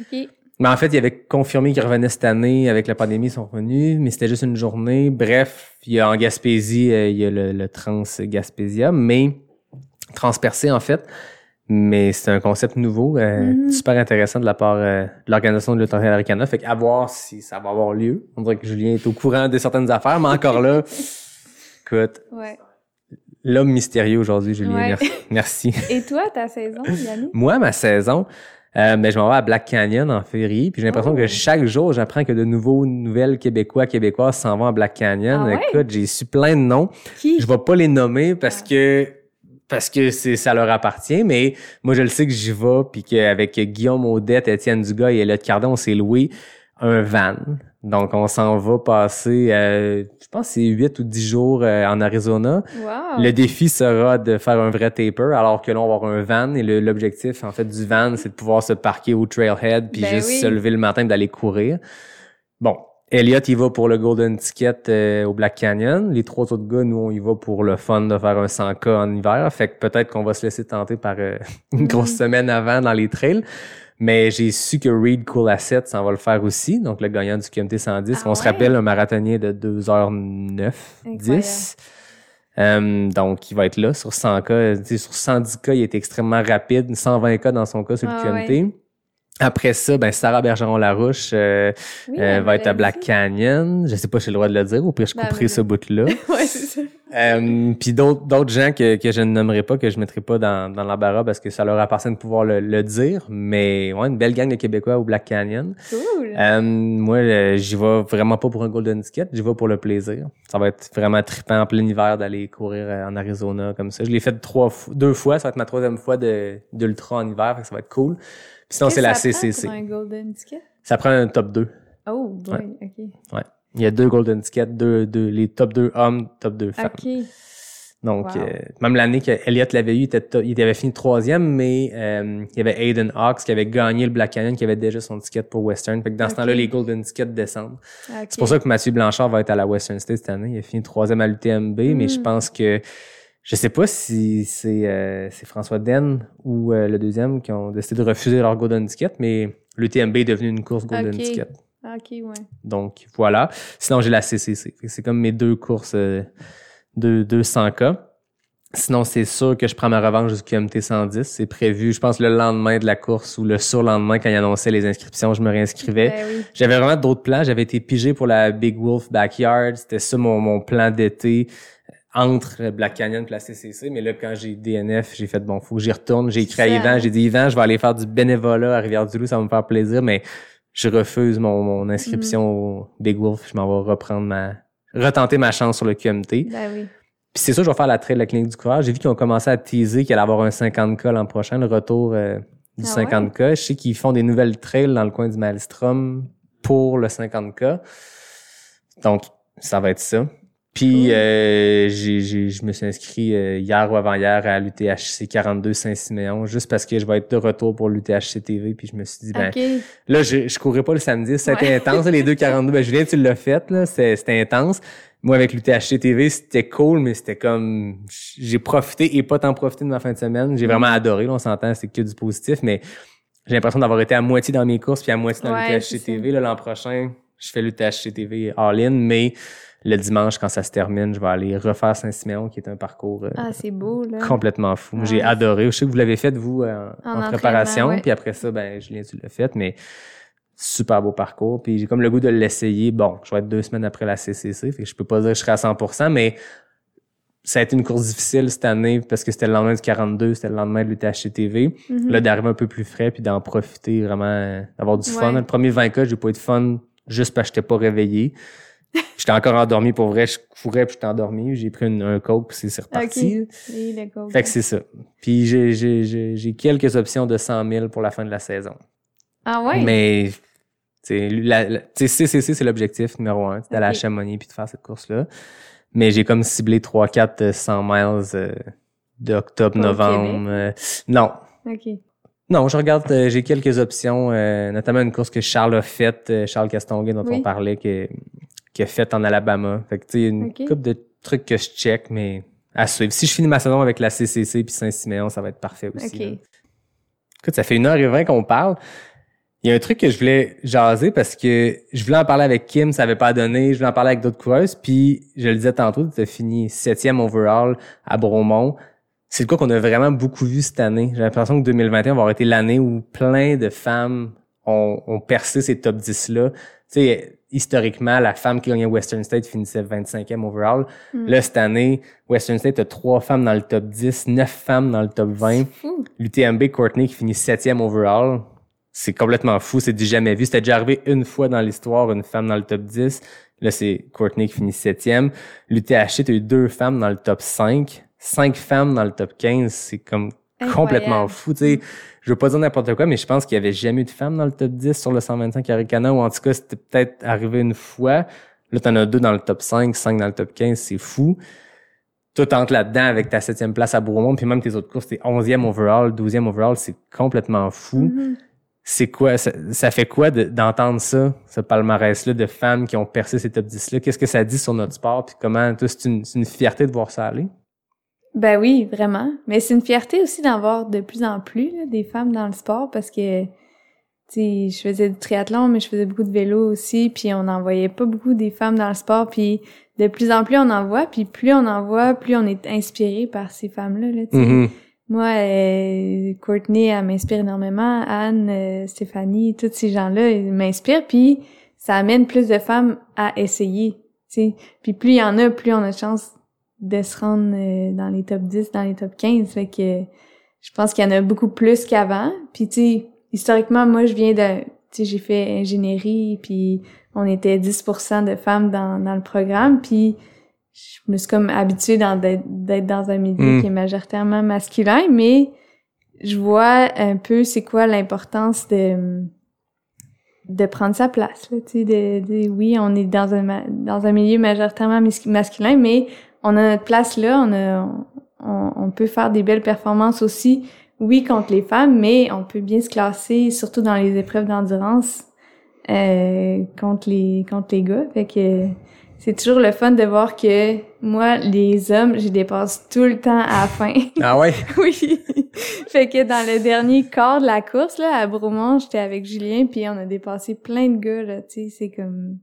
OK. Mais en fait, il avait confirmé qu'il revenait cette année. Avec la pandémie, ils sont revenus, mais c'était juste une journée. Bref, il y a en Gaspésie, euh, il y a le, le Trans Gaspésia, mais transpercé en fait. Mais c'est un concept nouveau, euh, Mhm. super intéressant de la part euh, de l'organisation de l'Autorité Aricana. Fait qu'à voir si ça va avoir lieu. On dirait que Julien est au courant de certaines affaires, mais encore là, écoute, Ouais. L'homme mystérieux aujourd'hui, Julien. Ouais. Merci. Merci. Et toi, ta saison, Yannick? Moi, ma saison, euh, ben, je m'en vais à Black Canyon en février. Puis j'ai l'impression Oh. que chaque jour, j'apprends que de nouveaux nouvelles Québécois, Québécoises s'en vont à Black Canyon. Ah ouais? Écoute, j'ai su plein de noms. Qui? Je vais pas les nommer parce Ah. que parce que c'est ça leur appartient, mais moi je le sais que j'y vais puis qu'avec Guillaume Audette, Étienne Dugas et Elliot Cardin, on s'est loué un van. Donc on s'en va passer euh, je pense c'est 8 ou 10 jours euh, en Arizona. Wow. Le défi sera de faire un vrai taper, alors que là, on va avoir un van. Et l'objectif, en fait, du van, c'est de pouvoir se parquer au trailhead puis Ben juste oui. se lever le matin d'aller courir. Bon. Elliot, il va pour le Golden Ticket euh, au Black Canyon. Les trois autres gars, nous, on y va pour le fun de faire un 100K en hiver. Fait que peut-être qu'on va se laisser tenter par euh, une grosse semaine avant dans les trails. Mais j'ai su que Reed Cool Asset s'en va le faire aussi. Donc, le gagnant du QMT 110. Ah on se rappelle, un marathonien de 2h09, 10. Euh, donc, il va être là sur 100K. Tu sais, sur 110K, il est extrêmement rapide. 120K dans son cas sur le Ah QMT. Après ça, ben Sarah Bergeron-Larouche euh, Oui, euh, va être à l'a Black. Canyon. Je sais pas si j'ai le droit de le dire. Au pire, je Ben, couperai ce bout-là. Ouais, c'est ça. Euh, puis d'autres d'autres gens que, que je ne nommerai pas, que je mettrai pas dans, dans l'embarras parce que ça leur appartient de pouvoir le, le dire. Mais ouais, une belle gang de Québécois au Black Canyon. Cool. Euh, moi, euh, j'y vais vraiment pas pour un golden ticket, j'y vais pour le plaisir. Ça va être vraiment trippant en plein hiver d'aller courir euh, en Arizona comme ça. Je l'ai fait trois deux fois, ça va être ma troisième fois de d'ultra en hiver, fait que ça va être cool. Sinon, c'est la que ça prend CCC. un golden ticket? Ça prend un top 2. Oh, boy, OK. Il y a deux golden tickets, deux, deux, les top 2 hommes, top 2 femmes. OK. Donc, Wow. euh, même l'année que Elliot l'avait eu, il, était il avait fini troisième, mais euh, il y avait Aiden Hawks qui avait gagné le Black Canyon, qui avait déjà son ticket pour Western. Fait que dans ce temps-là, les golden tickets descendent. C'est pour ça que Mathieu Blanchard va être à la Western State cette année. Il a fini troisième à l'UTMB, mais je pense que je sais pas si c'est euh, c'est François Den ou euh, le deuxième qui ont décidé de refuser leur golden ticket, mais l'UTMB est devenu une course golden Ok. ticket. OK, ouais. Donc voilà. Sinon, j'ai la CCC. C'est comme mes deux courses euh, de 200K. Sinon, c'est sûr que je prends ma revanche du QMT 110. C'est prévu, je pense, le lendemain de la course ou le surlendemain quand ils annonçaient les inscriptions, je me réinscrivais. Ben oui. J'avais vraiment d'autres plans. J'avais été pigé pour la Big Wolf Backyard. C'était ça mon, mon plan d'été entre Black Canyon et la CCC. Mais là, quand j'ai DNF, j'ai fait bon, faut que j'y retourne. J'ai écrit à Yvan. J'ai dit, Yvan, je vais aller faire du bénévolat à Rivière-du-Loup. Ça va me faire plaisir. Mais je refuse mon, mon inscription Mm. au Big Wolf. Je m'en vais reprendre ma, retenter ma chance sur le QMT. Ben oui. Puis c'est ça, je vais faire la trail de la clinique du courage. J'ai vu qu'ils ont commencé à teaser qu'il allait avoir un 50K l'an prochain, le retour euh, du Ah ouais? 50K. Je sais qu'ils font des nouvelles trails dans le coin du Maelstrom pour le 50K. Donc, ça va être ça. Puis, euh, je me suis inscrit euh, hier ou avant-hier à l'UTHC 42 Saint-Siméon, juste parce que je vais être de retour pour l'UTHC TV. Puis je me suis dit, ben. Là, je, je courais pas le samedi, c'était Ouais. intense. Les 2,42, ben Julien, tu l'as fait, là, c'était intense. Moi, avec l'UTHC TV, c'était cool, mais c'était comme... J'ai profité et pas tant profité de ma fin de semaine. J'ai vraiment adoré, là, on s'entend, c'est que du positif, mais j'ai l'impression d'avoir été à moitié dans mes courses puis à moitié dans Ouais, l'UTHC TV. L'an prochain, je fais l'UTHC TV all-in, mais le dimanche, quand ça se termine, je vais aller refaire Saint-Siméon, qui est un parcours euh, Ah, c'est beau, là. complètement fou. Moi, J'ai Ah. adoré. Je sais que vous l'avez fait, vous, euh, en, préparation. ouais. Puis après ça, ben, Julien, tu l'as fait, mais super beau parcours. Puis j'ai comme le goût de l'essayer. Bon, je vais être deux semaines après la CCC, fait que je peux pas dire que je serai à 100%, mais ça a été une course difficile cette année parce que c'était le lendemain du 42, c'était le lendemain de l'UTHC TV. Mhm. Là, d'arriver un peu plus frais puis d'en profiter vraiment, euh, d'avoir du fun. Le premier 20K, j'ai pas eu de fun juste parce que j'étais pas réveillé. J'étais encore endormi pour vrai, je courais puis j'étais endormi. J'ai pris une- un coke puis c'est c'est reparti. Le. Fait que c'est ça. Puis j'ai, j'ai, j'ai, j'ai quelques options de 100 000 pour la fin de la saison. Ah ouais? Mais, sais, CCC, c'est l'objectif numéro un. C'est d'aller à. Chamonix puis de faire cette course-là. Mais j'ai comme ciblé 3-4 euh, 100 miles euh, d'octobre, novembre. euh, non. OK. Non, je regarde, euh, j'ai quelques options, euh, notamment une course que Charles a faite, euh, Charles Castonguay, dont Oui. on parlait, que, qui a faite en Alabama. Fait que, tu sais, une Ok. couple de trucs que je check, mais à suivre. Si je finis ma saison avec la CCC puis Saint-Siméon, ça va être parfait aussi. OK. là. Écoute, ça fait une heure et vingt qu'on parle. Il y a un truc que je voulais jaser parce que je voulais en parler avec Kim, ça avait pas donné. Je voulais en parler avec d'autres coureuses. Puis, je le disais tantôt, tu as fini septième overall à Bromont. C'est le quoi qu'on a vraiment beaucoup vu cette année? J'ai l'impression que 2021 va avoir été l'année où plein de femmes ont, ont percé ces top 10-là. Tu sais, historiquement, la femme qui gagnait Western State finissait 25e overall. Là, cette année, Western State a trois femmes dans le top 10, neuf femmes dans le top 20. Fou. L'UTMB Courtney qui finit septième overall. C'est complètement fou, c'est du jamais vu. C'était déjà arrivé une fois dans l'histoire, une femme dans le top 10. Là, c'est Courtney qui finit septième. L'UTHC, t'as eu deux femmes dans le top 5. Cinq femmes dans le top 15. C'est comme Incroyable. complètement fou. Tu sais, je veux pas dire n'importe quoi, mais je pense qu'il y avait jamais eu de femmes dans le top 10 sur le 125 Arikana, ou en tout cas, c'était peut-être arrivé une fois. Là, t'en as deux dans le top 5, cinq dans le top 15. C'est fou. Toi, t'entres là-dedans avec ta septième place à Bourmont, puis même tes autres courses, t'es 11e overall, 12e overall, c'est complètement fou. Mhm. C'est quoi, ça, ça fait quoi de- d'entendre ça, ce palmarès-là de femmes qui ont percé ces top 10-là? Qu'est-ce que ça dit sur notre sport? Puis comment, toi, c'est une, c'est une fierté de voir ça aller? Ben oui, vraiment. Mais c'est une fierté aussi d'en voir de plus en plus là, des femmes dans le sport parce que tu sais, je faisais du triathlon, mais je faisais beaucoup de vélo aussi, puis on n'en voyait pas beaucoup des femmes dans le sport, puis de plus en plus on en voit, puis plus on en voit, plus on est inspiré par ces femmes-là. Là. Mhm. Moi, euh, Courtney, elle m'inspire énormément. Anne, euh, Stéphanie, tous ces gens-là, ils m'inspirent. Puis ça amène plus de femmes à essayer. sais. Puis plus il y en a, plus on a de chance de se rendre euh, dans les top 10, dans les top 15. Fait que je pense qu'il y en a beaucoup plus qu'avant. Puis tu sais, historiquement, moi, je viens de... Tu sais, j'ai fait ingénierie, puis on était 10% de femmes dans, dans le programme. Puis je me suis comme habituée d'être dans un milieu Mm. qui est majoritairement masculin, mais je vois un peu c'est quoi l'importance de de prendre sa place là, tu sais de, de- oui, on est dans un dans un milieu majoritairement masculin, mais on a notre place là, on a on, on peut faire des belles performances aussi oui contre les femmes, mais on peut bien se classer surtout dans les épreuves d'endurance euh, contre les contre les gars, fait que c'est toujours le fun de voir que moi, les hommes, je dépasse tout le temps à la fin. Ah ouais? oui. fait que dans le dernier quart de la course, là, à Bromont, j'étais avec Julien, puis on a dépassé plein de gars, là, tu sais, c'est comme...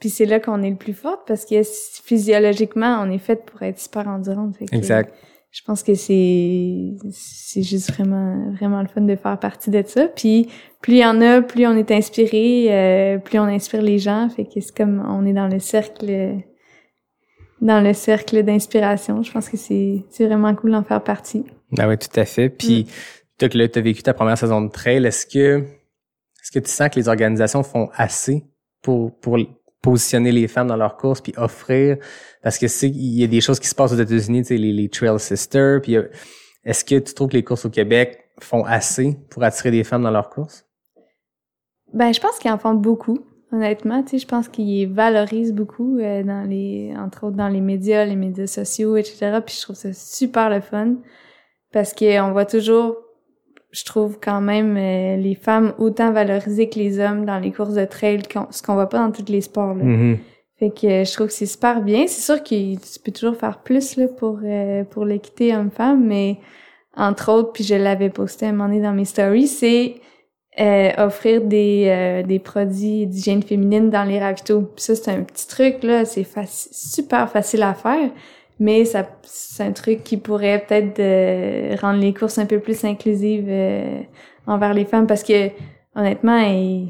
Puis c'est là qu'on est le plus fort, parce que physiologiquement, on est fait pour être super endurante. Fait que Exact. Je pense que c'est c'est juste vraiment vraiment le fun de faire partie de ça. Puis plus il y en a, plus on est inspiré, euh, plus on inspire les gens. Fait que c'est comme on est dans le cercle dans le cercle d'inspiration. Je pense que c'est c'est vraiment cool d'en faire partie. Ah oui, tout à fait. Puis, toi que là, tu as vécu ta première saison de trail, est-ce que est-ce que tu sens que les organisations font assez pour, pour positionner les femmes dans leurs courses puis offrir parce que c'est il y a des choses qui se passent aux États-Unis, tu sais les, les Trail Sisters, puis a- est-ce que tu trouves que les courses au Québec font assez pour attirer des femmes dans leurs courses Ben je pense qu'ils en font beaucoup. Honnêtement, tu sais, je pense qu'ils valorisent beaucoup euh, dans les, entre autres dans les médias, les médias sociaux, etc. Puis je trouve ça super le fun parce que on voit toujours, je trouve quand même euh, les femmes autant valorisées que les hommes dans les courses de trail, qu'on- ce qu'on voit pas dans tous les sports. Là. Mhm. Fait que euh, je trouve que c'est super bien. C'est sûr que tu peux toujours faire plus là pour euh, pour l'équité homme-femme, mais entre autres, puis je l'avais posté à un moment donné dans mes stories, c'est euh, offrir des, euh, des produits d'hygiène féminine dans les ravitaux. Puis ça, c'est un petit truc, là, c'est faci- super facile à faire, mais ça c'est un truc qui pourrait peut-être euh, rendre les courses un peu plus inclusives euh, envers les femmes, parce que, honnêtement, et-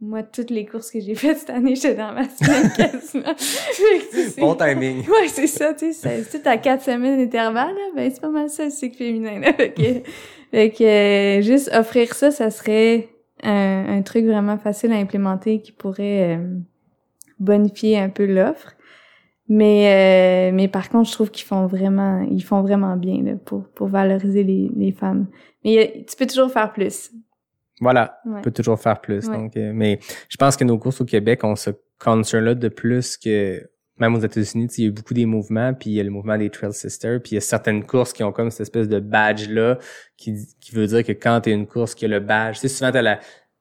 moi, toutes les courses que j'ai faites cette année, j'étais dans ma semaine quasiment. Bon timing. Ouais, c'est ça, tu sais, c'est tout à quatre semaines d'intervalle, ben c'est pas mal ça, le cycle féminin, là. Fait que, fait que euh, juste offrir ça, ça serait un, un truc vraiment facile à implémenter qui pourrait euh, bonifier un peu l'offre. Mais, euh, mais par contre, je trouve qu'ils font vraiment, ils font vraiment bien, là, pour, pour valoriser les, les femmes. Mais euh, tu peux toujours faire plus. Voilà, Ouais. on peut toujours faire plus. Ouais. Donc, euh, mais je pense que nos courses au Québec ont ce concern-là de plus que même aux États-Unis, il y a eu beaucoup des mouvements, puis il y a le mouvement des Trail Sisters, puis il y a certaines courses qui ont comme cette espèce de badge-là qui, qui veut dire que quand tu une course qui a le badge, tu sais, souvent t'as la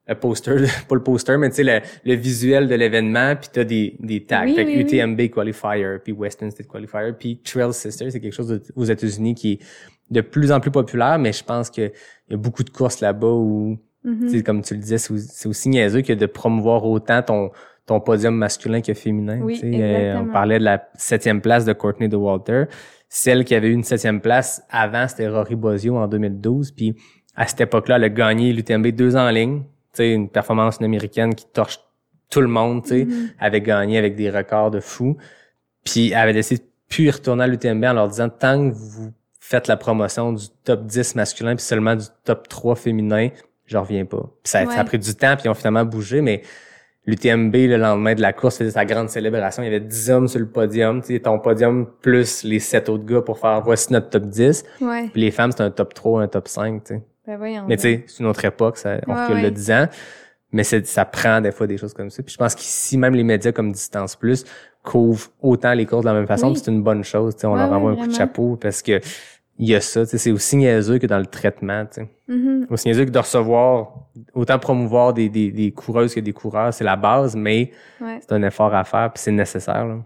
le poster, pas le poster, mais tu sais, le, le visuel de l'événement, puis t'as des, des tags. Oui, fait oui. UTMB Qualifier, puis Western State Qualifier, puis Trail Sisters, c'est quelque chose de- aux États-Unis qui est de plus en plus populaire, mais je pense que il y a beaucoup de courses là-bas où tu sais, comme tu le disais, c'est aussi, niaiseux que de promouvoir autant ton, ton podium masculin que féminin. Oui. Euh, on parlait de la septième place de Courtney de Walter. Celle qui avait eu une septième place avant, c'était Rory Bozio en 2012. Puis à cette époque-là, elle a gagné l'UTMB deux ans en ligne. Une performance américaine qui torche tout le monde, tu sais, Mhm. avait gagné avec des records de fou. Puis elle avait décidé de plus retourner à l'UTMB en leur disant tant que vous faites la promotion du top 10 masculin puis seulement du top 3 féminin, je reviens pas. Puis ça, ça a pris du temps puis ils ont finalement bougé mais l'UTMB le lendemain de la course faisait sa grande célébration, il y avait 10 hommes sur le podium, tu sais ton podium plus les 7 autres gars pour faire voici notre top 10. Ouais. Puis les femmes c'était un top 3, un top 5, tu sais. Ben voyons. Mais tu sais, c'est une autre époque, ça, on Ouais, recule de ouais. 10 ans. Mais ça prend des fois des choses comme ça. Puis je pense qu'ici, même les médias comme Distance Plus couvrent autant les courses de la même façon. Oui. c'est une bonne chose. tu sais, on Ouais, leur envoie un coup de chapeau parce que il y a ça. tu sais, C'est aussi niaiseux que dans le traitement. tu sais. Mhm. Aussi niaiseux que de recevoir, autant promouvoir des, des, des coureuses que des coureurs. C'est la base, mais Ouais. c'est un effort à faire puis c'est nécessaire. Là.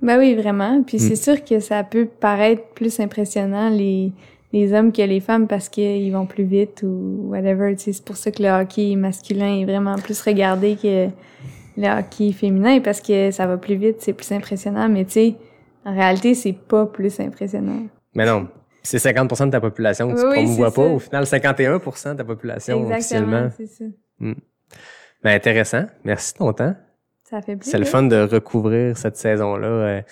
Ben oui, vraiment. Puis Mm. c'est sûr que ça peut paraître plus impressionnant les, les hommes que les femmes parce qu'ils vont plus vite ou whatever. Tu sais, c'est pour ça que le hockey masculin est vraiment plus regardé que le hockey féminin parce que ça va plus vite, c'est plus impressionnant. Mais tu sais, en réalité, c'est pas plus impressionnant. Mais non. C'est 50% de ta population que tu Oui, promouvois pas. ça. Au final, 51% de ta population officiellement. c'est ça. Ben, intéressant. Merci de ton temps. Ça fait plaisir. C'est le fun de recouvrir cette saison-là euh,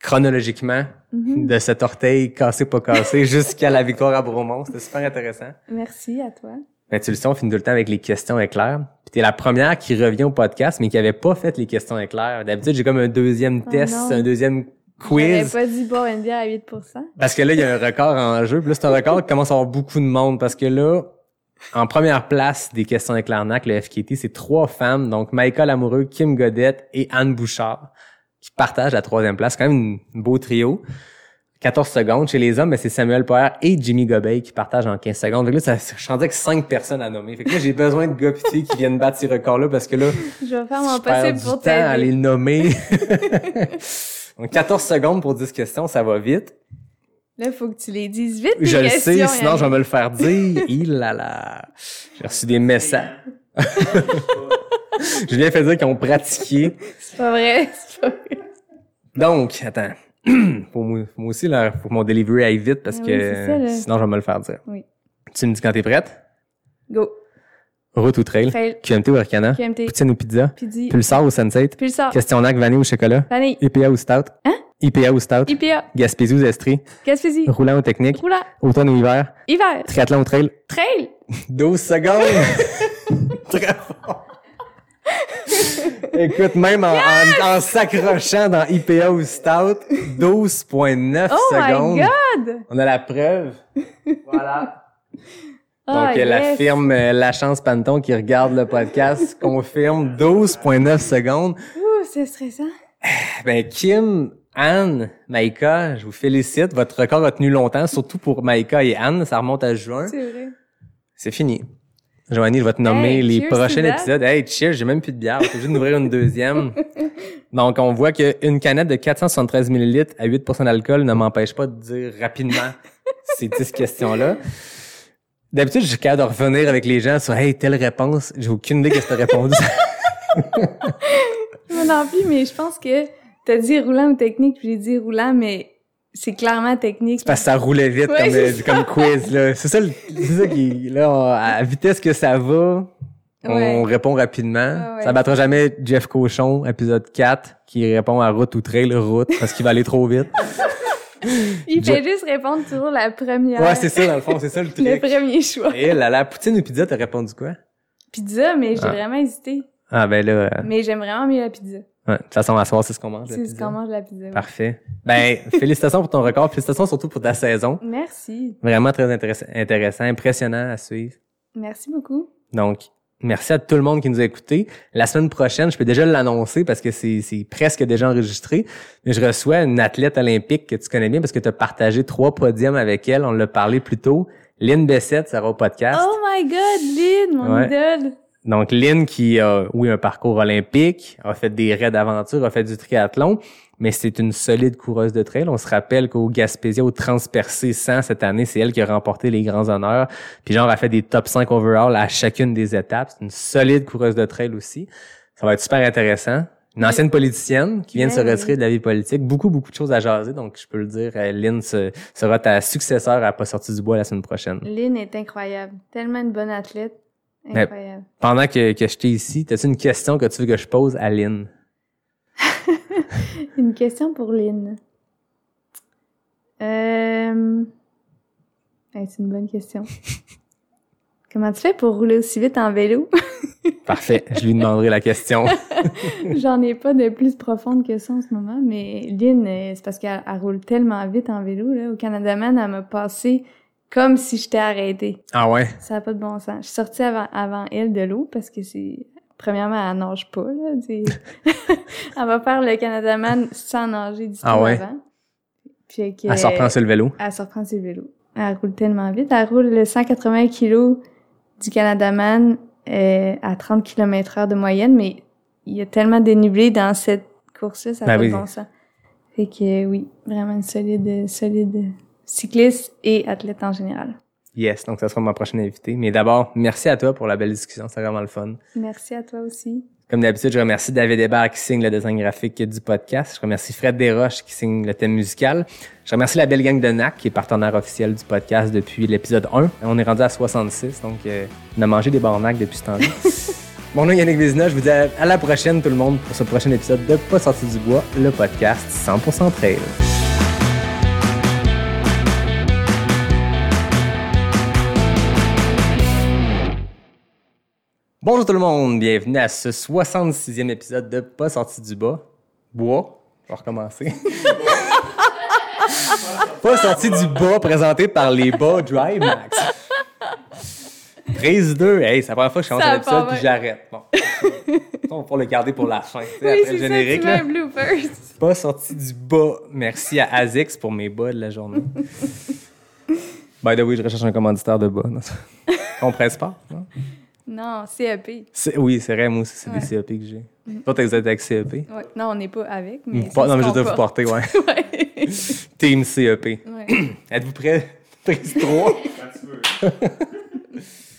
chronologiquement, Mhm. de cet orteil cassé pas cassé jusqu'à la victoire à Bromont. C'était super intéressant. Merci à toi. Ben, tu le sais, on finit tout le temps avec les questions éclairs. Puis t'es la première qui revient au podcast, mais qui avait pas fait les questions éclairs. D'habitude, j'ai comme un deuxième Oh test, non. un deuxième quiz. pas dit boire une bière à 8 Parce que là, il y a un record en jeu. Puis là, c'est un record qui commence à avoir beaucoup de monde. Parce que là, en première place des questions éclairnac, le FKT, c'est trois femmes. Donc, Maïka Lamoureux, Kim Godette et Anne Bouchard qui partagent la troisième place. C'est quand même un beau trio. 14 secondes. Chez les hommes, mais c'est Samuel Poher et Jimmy Gobeil qui partagent en 15 secondes. Fait que là, ça, je sentais que cinq personnes à nommer. Fait que là, j'ai besoin de gars qui viennent battre ces records-là parce que là, Je vais faire mon je perds possible du pour temps à les nommer. Donc, 14 secondes pour 10 questions, ça va vite. Là, faut que tu les dises vite. Je le questions, sais, sinon je vais me le faire dire. Il là là. J'ai reçu des messages. Je viens fait dire qu'ils ont pratiqué. C'est pas vrai. C'est pas vrai. Donc, attends. faut moi, aussi, là, faut que mon delivery aille vite parce Ah que oui, ça, sinon je vais me le faire dire. Oui. Tu me dis quand t'es prête? Go. Route ou trail? Trail. QMT ou Arcana? QMT. Poutine ou pizza? Pidi. Pulsar ou Sensate? Pulsar. Questionnaire vanille ou chocolat? Vanille. IPA ou Stout? Hein? IPA ou Stout? IPA. Gaspésie ou Zestri? Gaspésie. Roulant ou technique? Roulant. Automne ou hiver? Hiver. Triathlon ou trail? Trail. 12 secondes! Écoute, même en, en, en s'accrochant dans IPA ou Stout, 12.9 Oh secondes. my God. On a la preuve. Voilà. Ah, Donc, la yes. firme euh, La Chance Panton qui regarde le podcast confirme 12.9 secondes. Ouh, c'est stressant. Ben, Kim, Anne, Maïka, je vous félicite. Votre record a tenu longtemps, surtout pour Maïka et Anne. Ça remonte à juin. C'est vrai. C'est fini. Joanie, je vais te nommer Hey, les prochains épisodes. Hey, cheers, j'ai même plus de bière. Faut juste d'ouvrir une deuxième. Donc, on voit qu'une canette de 473 ml à 8% d'alcool ne m'empêche pas de dire rapidement ces 10 questions-là. D'habitude, je suis capable de revenir avec les gens sur Hey, telle réponse. J'ai aucune idée que tu as répondu. Moi non plus, mais je pense que t'as dit roulant ou technique, puis j'ai dit roulant, mais c'est clairement technique. Parce que ça roulait vite Ouais, comme, euh, comme quiz. là. C'est ça, le- c'est ça qui, là, on- à vitesse que ça va, on répond rapidement. Ah ouais. Ça battra jamais Jeff Cochon, épisode 4, qui répond à route ou trail, route, parce qu'il va aller trop vite. Il Je- fait juste répondre toujours la première. Ouais, c'est ça, dans le fond, c'est ça le le truc. premier choix. Et là, la poutine ou pizza, t'as répondu quoi? Pizza, mais j'ai Ah. vraiment hésité. Ah, ben là, euh, Mais j'aime vraiment mieux la pizza. Ouais, de toute façon, à soir, c'est ce qu'on mange. C'est ce qu'on mange la pizza. Parfait. Ben, félicitations pour ton record. Félicitations surtout pour ta saison. Merci. Vraiment très intéressant, intéressant, impressionnant à suivre. Merci beaucoup. Donc, merci à tout le monde qui nous a écoutés. La semaine prochaine, je peux déjà l'annoncer parce que c'est presque déjà enregistré. Mais je reçois une athlète olympique que tu connais bien parce que tu as partagé trois podiums avec elle. On l'a parlé plus tôt. Lynn Bessette sera au podcast. Oh my god, Lynn, mon Ouais. idole. Donc, Lynn qui a, oui, un parcours olympique, a fait des raids d'aventure, a fait du triathlon, mais c'est une solide coureuse de trail. On se rappelle qu'au Gaspésia, au Transpercé 100 cette année, c'est elle qui a remporté les grands honneurs. Puis genre, elle a fait des top 5 overall à chacune des étapes. C'est une solide coureuse de trail aussi. Ça va être super intéressant. Une ancienne politicienne qui vient de se Ouais, retirer de la vie politique. Beaucoup, beaucoup de choses à jaser. Donc, je peux le dire, euh, Lynn se- sera ta successeur à Pas sorti du bois la semaine prochaine. Lynn est incroyable. Tellement une bonne athlète. Mais- Incroyable. Pendant que, que je t'ai ici, as-tu une question que tu veux que je pose à Lynn? Une question pour Lynn. Euh... c'est une bonne question. Comment tu fais pour rouler aussi vite en vélo? Parfait, je lui demanderai la question. J'en ai pas de plus profonde que ça en ce moment, mais Lynn, euh, c'est parce qu'elle elle roule tellement vite en vélo. Là. Au Canada Man, elle m'a passé comme si j'étais arrêtée. Ah ouais? Ça n'a pas de bon sens. Je suis sortie avant, avant elle de l'eau parce que c'est... Premièrement, elle nage pas, là. elle va faire le Canada Man sans nager du tout Ah ouais? avant. Puis que, Elle se reprend sur le vélo. Elle se reprend sur le vélo. Elle roule tellement vite. Elle roule le 180 kg du Canada Man euh, à 30 km heure de moyenne, mais il y a tellement dénivelé dans cette course-là, ça n'a Ben pas oui. de bon sens. Fait que oui, vraiment une solide, solide cycliste et athlète en général. Yes, donc ça sera ma prochaine invitée. Mais d'abord, merci à toi pour la belle discussion, c'est vraiment le fun. Merci à toi aussi. Comme d'habitude, je remercie David Hébert qui signe le design graphique du podcast. Je remercie Fred Desroches qui signe le thème musical. Je remercie la belle gang de NAC qui est partenaire officiel du podcast depuis l'épisode 1. On est rendu à 66, donc euh, on a mangé des barnacs depuis ce temps-là. Mon nom est Yannick Vézina, je vous dis à à la prochaine tout le monde pour ce prochain épisode de Pas sorti du bois, le podcast 100% trail. Bonjour tout le monde, bienvenue à ce 66e épisode de Pas sorti du bas. Bois, on va recommencer. Pas sorti du bas, présenté par les bas Drive Max. Prise 2, hey, c'est la première fois que je commence Ça un épisode puis j'arrête. Bon. On va le garder pour la fin. tu sais, Oui, après c'est le ça, générique. tu là. mets un bloopers. Pas sorti du bas. Merci à Azix pour mes bas de la journée. By the way, je recherche un commanditaire de bas. Non, On presse pas, non? Non, CEP. C'est- Oui, c'est vrai, moi aussi, c'est Ouais. des CEP que j'ai. Toi, t'as avec CEP? Ouais. Non, on n'est pas avec, mais. Pas- non, mais je dois vous porter, ouais. Ouais. Team CEP. ouais. Êtes-vous prêts? Prise 3. Quand tu veux.